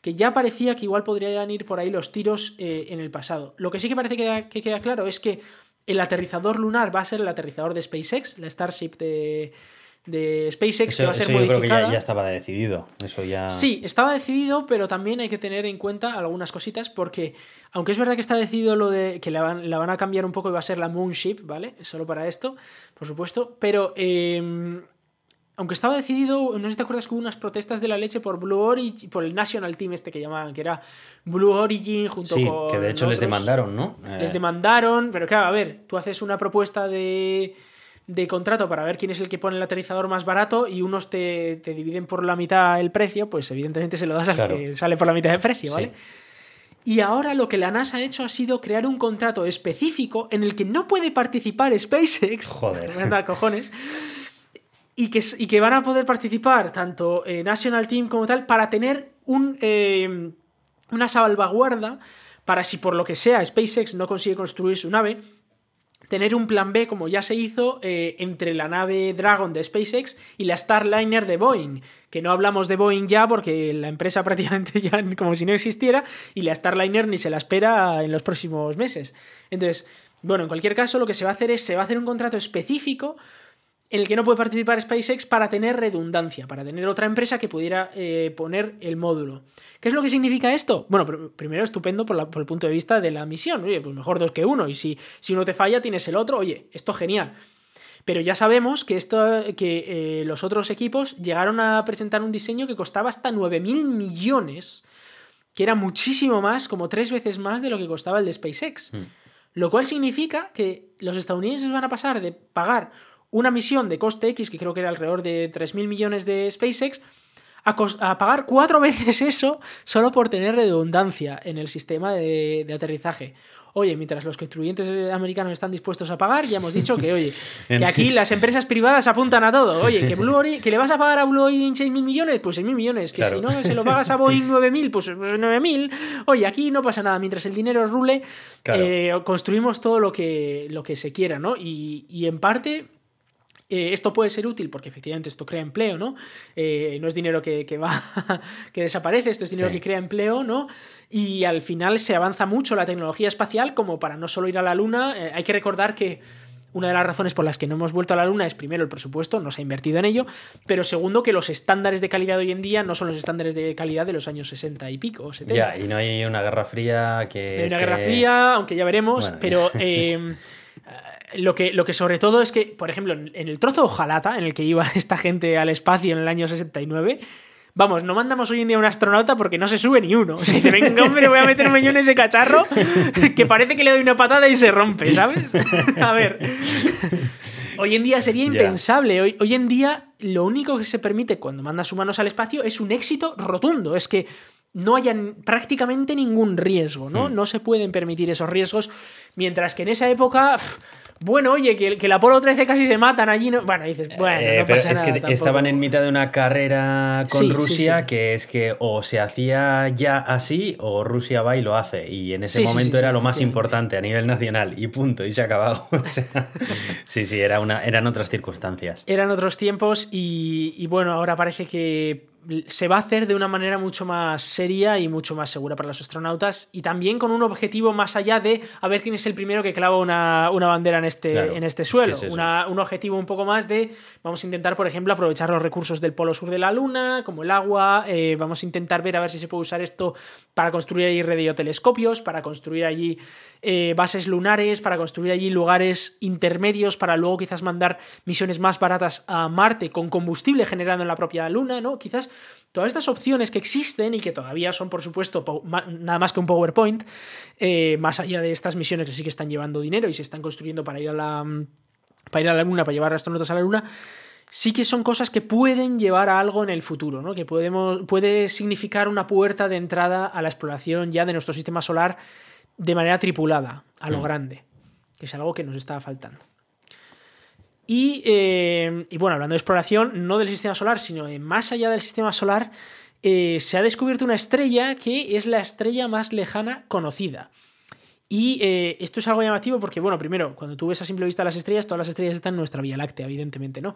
que ya parecía que igual podrían ir por ahí los tiros eh, en el pasado. Lo que sí que parece que, que queda claro es que el aterrizador lunar va a ser el aterrizador de SpaceX, la Starship de, de SpaceX que va a ser modificada. Yo creo que ya, estaba decidido. Eso ya. Sí, estaba decidido, pero también hay que tener en cuenta algunas cositas porque, aunque es verdad que está decidido lo de que la van, a cambiar un poco y va a ser la Moonship, ¿vale? Solo para esto, por supuesto. Pero em, aunque estaba decidido, no sé si te acuerdas que hubo unas protestas de la leche por Blue Origin, por el National Team este que llamaban, que era Blue Origin junto Sí, con. que de hecho les demandaron, ¿no? Les Eh, demandaron, pero claro, a ver, tú haces una propuesta de, de contrato para ver quién es el que pone el aterrizador más barato y unos te, te dividen por la mitad el precio, pues evidentemente se lo das al Claro. que sale por la mitad del precio, Sí. ¿vale? Y ahora lo que la NASA ha hecho ha sido crear un contrato específico en el que no puede participar SpaceX. Joder. Anda cojones. Y que, y que van a poder participar tanto eh, National Team como tal para tener un, eh, una salvaguarda para si por lo que sea SpaceX no consigue construir su nave, tener un plan B como ya se hizo eh, entre la nave Dragon de SpaceX y la Starliner de Boeing, que no hablamos de Boeing ya porque la empresa prácticamente ya como si no existiera y la Starliner ni se la espera en los próximos meses. Entonces, bueno, en cualquier caso lo que se va a hacer es, se va a hacer un contrato específico en el que no puede participar SpaceX para tener redundancia, para tener otra empresa que pudiera eh, poner el módulo. ¿Qué es lo que significa esto? Bueno, pr- primero estupendo por, la- por el punto de vista de la misión. Oye, pues mejor dos que uno. Y si, si uno te falla, tienes el otro. Oye, esto genial. Pero ya sabemos que, esto, que eh, los otros equipos llegaron a presentar un diseño que costaba hasta 9.000 millones, que era muchísimo más, como tres veces más de lo que costaba el de SpaceX. Mm. Lo cual significa que los estadounidenses van a pasar de pagar una misión de coste X, que creo que era alrededor de 3.000 millones de SpaceX, a, pagar cuatro veces eso solo por tener redundancia en el sistema de, de aterrizaje. Oye, mientras los contribuyentes americanos están dispuestos a pagar, ya hemos dicho que, oye, que aquí las empresas privadas apuntan a todo. Oye, que, Blue que le vas a pagar a Blue Origin 6.000 millones, pues 6.000 millones. Que Claro. si no, se lo pagas a Boeing 9.000, pues, pues 9.000. Oye, aquí no pasa nada. Mientras el dinero rule, Claro. eh, construimos todo lo que, lo que se quiera, ¿no? Y, y en parte eh, esto puede ser útil porque efectivamente esto crea empleo, ¿no? Eh, no es dinero que, que va, que desaparece, esto es dinero Sí. que crea empleo, ¿no? Y al final se avanza mucho la tecnología espacial como para no solo ir a la Luna. eh, hay que recordar que una de las razones por las que no hemos vuelto a la Luna es primero el presupuesto, no se ha invertido en ello, pero segundo que los estándares de calidad de hoy en día no son los estándares de calidad de los años 60 y pico, o 70. Ya, y no hay una guerra fría que. Hay una esté- guerra fría, aunque ya veremos, Bueno, pero sí. Lo, que, lo que sobre todo es que, por ejemplo, en el trozo de Ojalata, en el que iba esta gente al espacio en el año 69, vamos, no mandamos hoy en día un astronauta porque no se sube ni uno. O sea, dice, venga, hombre, voy a meterme yo en ese cacharro que parece que le doy una patada y se rompe, ¿sabes? A ver. Hoy en día sería impensable. Hoy, hoy en día lo único que se permite cuando mandas humanos al espacio es un éxito rotundo. Es que no haya n- prácticamente ningún riesgo, ¿no? Hmm. No se pueden permitir esos riesgos. Mientras que en esa época, bueno, oye, que, el- que el Apolo 13 casi se matan allí. No, bueno, dices, bueno, Eh, no pero pasa es nada. que tampoco. estaban en mitad de una carrera con Sí, Rusia sí. que es que o se hacía ya así o Rusia va y lo hace. Y en ese momento era lo más importante a nivel nacional y punto, y se ha acabado. O sea, sí, sí, era una, eran otras circunstancias. Eran otros tiempos y, y bueno, ahora parece que se va a hacer de una manera mucho más seria y mucho más segura para los astronautas y también con un objetivo más allá de a ver quién es el primero que clava una, una bandera en este, Claro, en este es que suelo. es eso. Una- un objetivo un poco más de vamos a intentar, por ejemplo, aprovechar los recursos del polo sur de la Luna, como el agua, eh, vamos a intentar ver a ver si se puede usar esto para construir allí radiotelescopios, para construir allí eh, bases lunares, para construir allí lugares intermedios, para luego quizás mandar misiones más baratas a Marte con combustible generado en la propia Luna, ¿no? Quizás todas estas opciones que existen y que todavía son, por supuesto, nada más que un PowerPoint, eh, más allá de estas misiones que sí que están llevando dinero y se están construyendo para ir a la, para ir a la Luna, para llevar astronautas a la Luna, sí que son cosas que pueden llevar a algo en el futuro, ¿no? Que podemos, puede significar una puerta de entrada a la exploración ya de nuestro sistema solar de manera tripulada, a lo Mm. grande, que es algo que nos está faltando. Y, eh, y bueno, hablando de exploración, no del sistema solar, sino de más allá del sistema solar, eh, se ha descubierto una estrella que es la estrella más lejana conocida. Y eh, esto es algo llamativo porque, bueno, primero, cuando tú ves a simple vista las estrellas, todas las estrellas están en nuestra Vía Láctea, evidentemente, ¿no?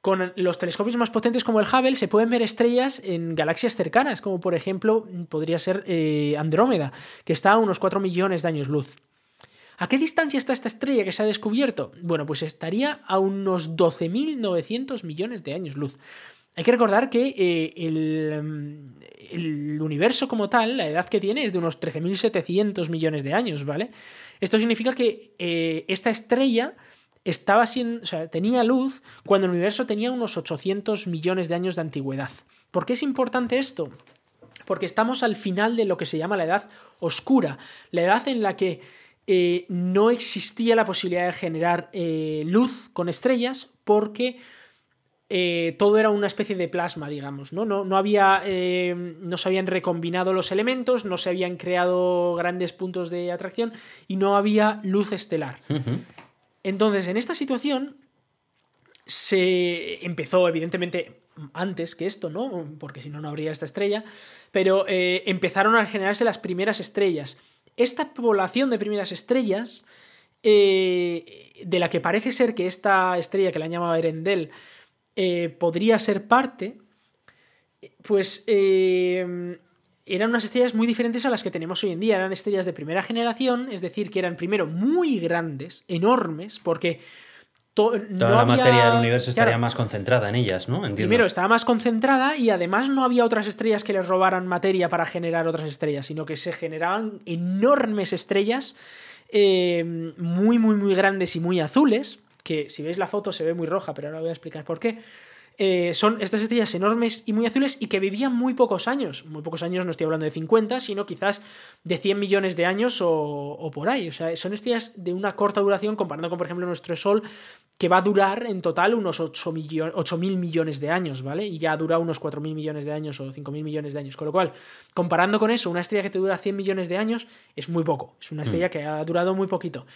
Con los telescopios más potentes como el Hubble se pueden ver estrellas en galaxias cercanas, como por ejemplo podría ser Andrómeda, que está a unos 4 millones de años luz. ¿A qué distancia está esta estrella que se ha descubierto? Bueno, pues estaría a unos 12.900 millones de años luz. Hay que recordar que eh, el, mm, el universo como tal, la edad que tiene es de unos 13.700 millones de años, ¿vale? Esto significa que eh, esta estrella estaba siendo, o sea, tenía luz cuando el universo tenía unos 800 millones de años de antigüedad. ¿Por qué es importante esto? Porque estamos al final de lo que se llama la edad oscura, la edad en la que eh, no existía la posibilidad de generar eh, luz con estrellas porque eh, todo era una especie de plasma, digamos, ¿no? No, no había. no se habían recombinado los elementos, no se habían creado grandes puntos de atracción y no había luz estelar. Entonces, en esta situación, se empezó, evidentemente, antes que esto, ¿no? Porque si no, no habría esta estrella. Pero empezaron a generarse las primeras estrellas esta población de primeras estrellas, eh, de la que parece ser que esta estrella que la han llamado Erendel eh, podría ser parte, pues eh, eran unas estrellas muy diferentes a las que tenemos hoy en día. Eran estrellas de primera generación, es decir, que eran primero muy grandes, enormes, porque Toda la materia del universo estaría más concentrada en ellas, ¿no? Primero estaba más concentrada y además no había otras estrellas que les robaran materia para generar otras estrellas, sino que se generaban enormes estrellas eh, muy, muy, muy grandes y muy azules, que si veis la foto se ve muy roja, pero ahora voy a explicar por qué. Eh, son estas estrellas enormes y muy azules y que vivían muy pocos años. Muy pocos años, no estoy hablando de 50, sino quizás de 100 millones de años o, por ahí. O sea, son estrellas de una corta duración comparando con, por ejemplo, nuestro Sol, que va a durar en total unos 8 mil millones de años, ¿vale? Y ya ha durado unos 4 mil millones de años o 5 mil millones de años. Con lo cual, comparando con eso, una estrella que te dura 100 millones de años es muy poco. Es una estrella mm. que ha durado muy poquito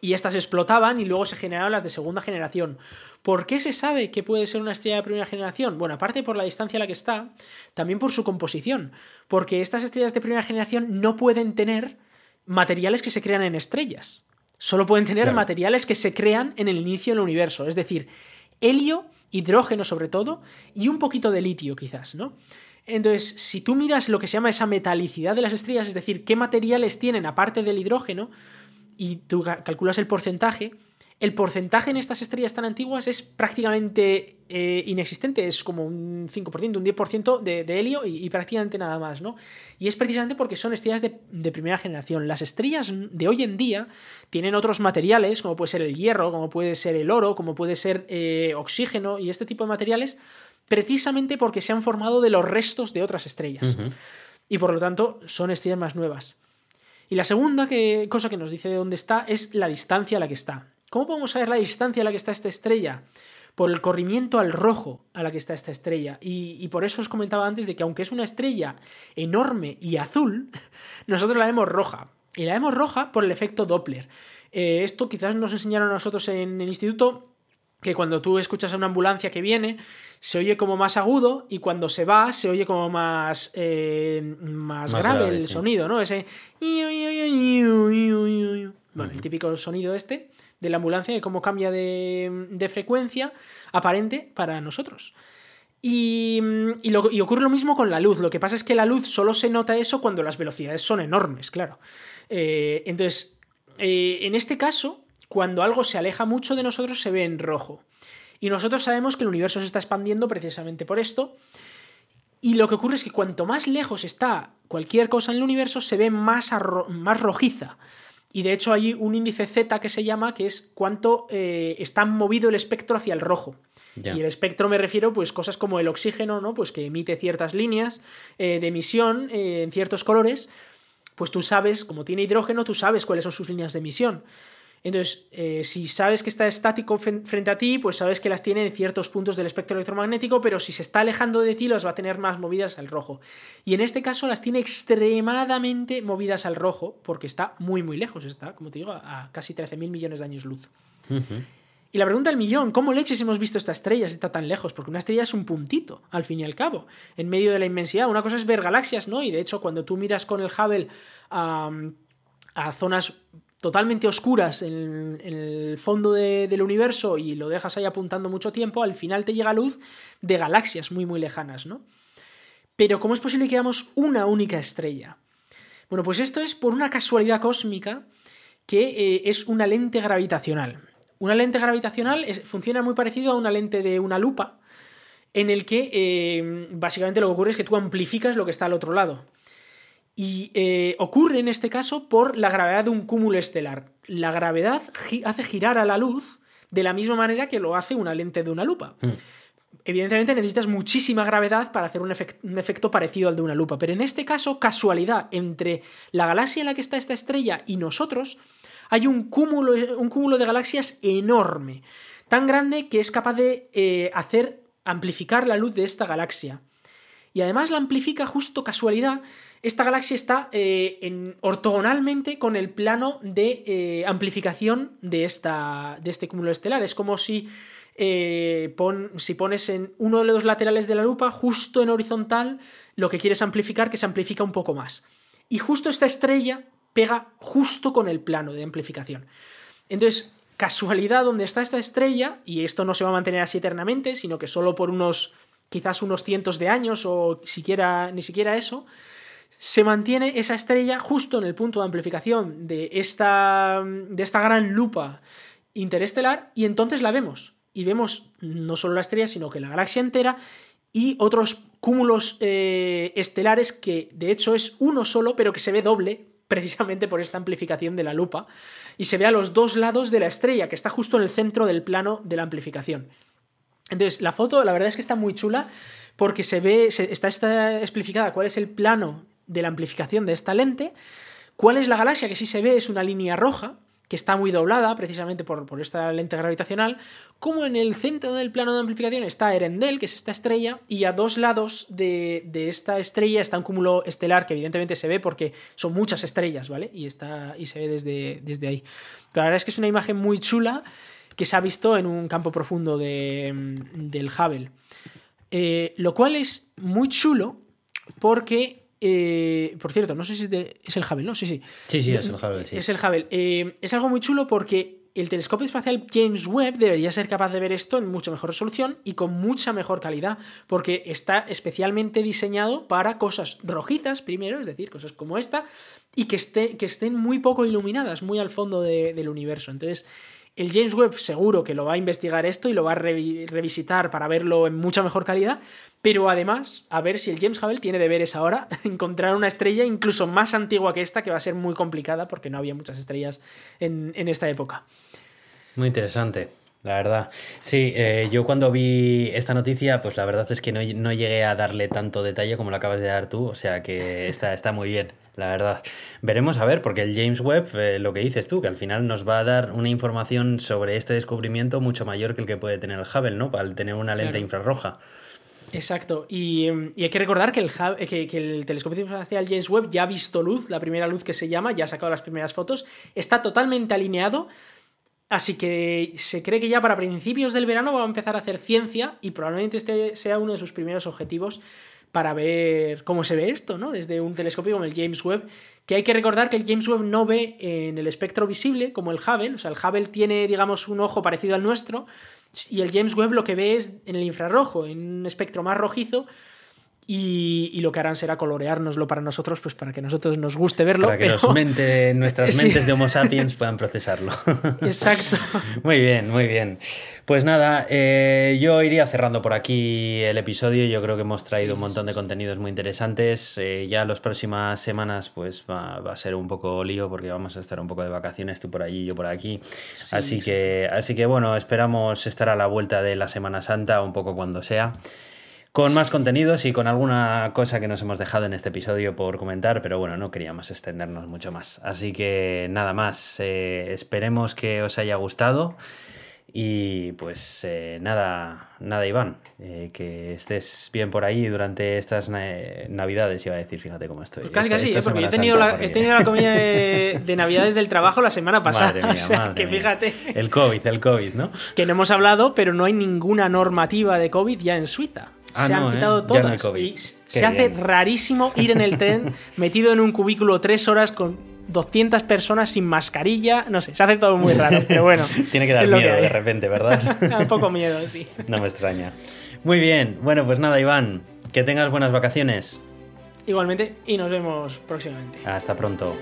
y estas explotaban y luego se generaban las de segunda generación. ¿Por qué se sabe que puede ser una estrella de primera generación? Bueno, aparte por la distancia a la que está, también por su composición, porque estas estrellas de primera generación no pueden tener materiales que se crean en estrellas, solo pueden tener materiales que se crean en el inicio del universo, es decir, helio, hidrógeno sobre todo, y un poquito de litio quizás, ¿no? Entonces, si tú miras lo que se llama esa metalicidad de las estrellas, es decir, qué materiales tienen aparte del hidrógeno, y tú calculas el porcentaje, el porcentaje en estas estrellas tan antiguas es prácticamente eh, inexistente, es como un 5%, un 10% de, helio y, prácticamente nada más, ¿no? Y es precisamente porque son estrellas de, primera generación. Las estrellas de hoy en día tienen otros materiales, como puede ser el hierro, como puede ser el oro, como puede ser eh, oxígeno y este tipo de materiales, precisamente porque se han formado de los restos de otras estrellas. Y por lo tanto son estrellas más nuevas. Y la segunda cosa que nos dice de dónde está es la distancia a la que está. ¿Cómo podemos saber la distancia a la que está esta estrella? Por el corrimiento al rojo a la que está esta estrella. Y, por eso os comentaba antes de que aunque es una estrella enorme y azul, nosotros la vemos roja. Y la vemos roja por el efecto Doppler. Eh, esto quizás nos enseñaron a nosotros en el instituto, que cuando tú escuchas a una ambulancia que viene, se oye como más agudo y cuando se va se oye como más, eh, más, grave, el sonido, ¿no? Ese... Bueno, el típico sonido este de la ambulancia y cómo cambia de, frecuencia aparente para nosotros. Y, y, ocurre lo mismo con la luz. Lo que pasa es que la luz solo se nota eso cuando las velocidades son enormes, claro. Eh, entonces, eh, en este caso, cuando algo se aleja mucho de nosotros se ve en rojo. Y nosotros sabemos que el universo se está expandiendo precisamente por esto. Y lo que ocurre es que cuanto más lejos está cualquier cosa en el universo, se ve más, más rojiza. Y de hecho hay un índice Z que se llama, que es cuánto eh, está movido el espectro hacia el rojo. Y el espectro me refiero, pues, cosas como el oxígeno, ¿no? Pues que emite ciertas líneas eh, de emisión eh, en ciertos colores. Pues tú sabes, como tiene hidrógeno, tú sabes cuáles son sus líneas de emisión. Entonces, eh, si sabes que está estático frente a ti, pues sabes que las tiene en ciertos puntos del espectro electromagnético, pero si se está alejando de ti, las va a tener más movidas al rojo. Y en este caso las tiene extremadamente movidas al rojo, porque está muy, muy lejos, está, como te digo, a casi 13.000 millones de años luz. Y la pregunta del millón, ¿cómo leches hemos visto esta estrella si está tan lejos? Porque una estrella es un puntito, al fin y al cabo, en medio de la inmensidad. Una cosa es ver galaxias, ¿no? Y de hecho, cuando tú miras con el Hubble a zonas totalmente oscuras en, el fondo del universo y lo dejas ahí apuntando mucho tiempo, al final te llega luz de galaxias muy muy lejanas, ¿no? Pero ¿cómo es posible que veamos una única estrella? Bueno, pues esto es por una casualidad cósmica que eh, es una lente gravitacional. Una lente gravitacional funciona muy parecido a una lente de una lupa, en el que eh, básicamente lo que ocurre es que tú amplificas lo que está al otro lado. Y eh, ocurre en este caso por la gravedad de un cúmulo estelar. La gravedad hace girar a la luz de la misma manera que lo hace una lente de una lupa. Mm. Evidentemente necesitas muchísima gravedad para hacer un, un efecto parecido al de una lupa, pero en este caso, casualidad, entre la galaxia en la que está esta estrella y nosotros, hay un cúmulo, un cúmulo de galaxias enorme, tan grande que es capaz de eh, hacer amplificar la luz de esta galaxia. Y además la amplifica justo casualidad. Esta galaxia está eh, en- ortogonalmente con el plano de eh, amplificación de, esta, de este cúmulo estelar. Es como si, eh, si pones en uno de los laterales de la lupa, justo en horizontal, lo que quieres amplificar, que se amplifica un poco más. Y justo esta estrella pega justo con el plano de amplificación. Entonces, casualidad donde está esta estrella, y esto no se va a mantener así eternamente, sino que solo por unos, quizás unos cientos de años o siquiera, ni siquiera eso, se mantiene esa estrella justo en el punto de amplificación de esta, de esta gran lupa interestelar y entonces la vemos. Y vemos no solo la estrella, sino que la galaxia entera y otros cúmulos eh, estelares que de hecho es uno solo, pero que se ve doble precisamente por esta amplificación de la lupa y se ve a los dos lados de la estrella, que está justo en el centro del plano de la amplificación. Entonces, la foto, la verdad es que está muy chula porque se ve, está, está explicada cuál es el plano de la amplificación de esta lente, cuál es la galaxia, que sí se ve, es una línea roja, que está muy doblada precisamente por, por esta lente gravitacional, como en el centro del plano de amplificación está Erendel, que es esta estrella, y a dos lados de, de esta estrella está un cúmulo estelar que evidentemente se ve porque son muchas estrellas, ¿vale? Y, está, y se ve desde, desde ahí. Pero la verdad es que es una imagen muy chula que se ha visto en un campo profundo de, del Hubble. Eh, lo cual es muy chulo porque, eh, por cierto, no sé si es, de- es el Hubble, ¿no? Sí, sí. Sí, sí, es el Hubble, sí. Es el Hubble. Eh, es algo muy chulo porque el telescopio espacial James Webb debería ser capaz de ver esto en mucho mejor resolución y con mucha mejor calidad, porque está especialmente diseñado para cosas rojizas primero, es decir, cosas como esta, y que, esté, que estén muy poco iluminadas, muy al fondo de- del universo. Entonces, el James Webb seguro que lo va a investigar esto y lo va a revi- revisitar para verlo en mucha mejor calidad, pero además a ver si el James Hubble tiene deberes ahora encontrar una estrella incluso más antigua que esta, que va a ser muy complicada porque no había muchas estrellas en, en esta época. Muy interesante, la verdad. Sí, eh, yo cuando vi esta noticia, pues la verdad es que no, no llegué a darle tanto detalle como lo acabas de dar tú, o sea que está, está muy bien, la verdad. Veremos a ver, porque el James Webb, eh, lo que dices tú, que al final nos va a dar una información sobre este descubrimiento mucho mayor que el que puede tener el Hubble, ¿no? Al tener una lente Claro. infrarroja. Exacto, y, em, y hay que recordar que el, Hub- que, que el telescopio espacial James Webb ya ha visto luz, la primera luz que se llama, ya ha sacado las primeras fotos, está totalmente alineado, así que se cree que ya para principios del verano va a empezar a hacer ciencia y probablemente este sea uno de sus primeros objetivos para ver cómo se ve esto, ¿no? Desde un telescopio como el James Webb, que hay que recordar que el James Webb no ve en el espectro visible como el Hubble, o sea, el Hubble tiene, digamos, un ojo parecido al nuestro, y el James Webb lo que ve es en el infrarrojo, en un espectro más rojizo, y, y lo que harán será coloreárnoslo para nosotros, pues para que nosotros nos guste verlo. Para que pero- nos mente- nuestras Sí. mentes de Homo sapiens puedan procesarlo. Exacto. Muy bien, muy bien. Pues nada, eh, yo iría cerrando por aquí el episodio. Yo creo que hemos traído Sí, un montón sí, de contenidos muy interesantes. Eh, ya las próximas semanas pues va, va a ser un poco lío porque vamos a estar un poco de vacaciones, tú por allí, yo por aquí. Sí, así, que, así que bueno, esperamos estar a la vuelta de la Semana Santa, un poco cuando sea. Con más contenidos y con alguna cosa que nos hemos dejado en este episodio por comentar, pero bueno, no queríamos extendernos mucho más. Así que nada más, eh, esperemos que os haya gustado y pues eh, nada, nada Iván, eh, que estés bien por ahí durante estas na- navidades, iba a decir, fíjate cómo estoy. Pues casi, Esta- casi, esta ¿eh? porque yo he tenido, la, he tenido la comida de, de Navidades del trabajo la semana pasada. Madre mía, o sea, madre que mía. fíjate. El COVID, el COVID, ¿no? Que no hemos hablado, pero no hay ninguna normativa de COVID ya en Suiza. Ah, se han no, ¿eh? quitado todas. Y Qué se hace bien. rarísimo ir en el tren metido en un cubículo tres horas con 200 personas sin mascarilla. No sé, se hace todo muy raro, pero bueno. Tiene que dar miedo de repente, ¿verdad? un poco miedo, sí. No me extraña. Muy bien, bueno, pues nada, Iván, que tengas buenas vacaciones. Igualmente, y nos vemos próximamente. Hasta pronto.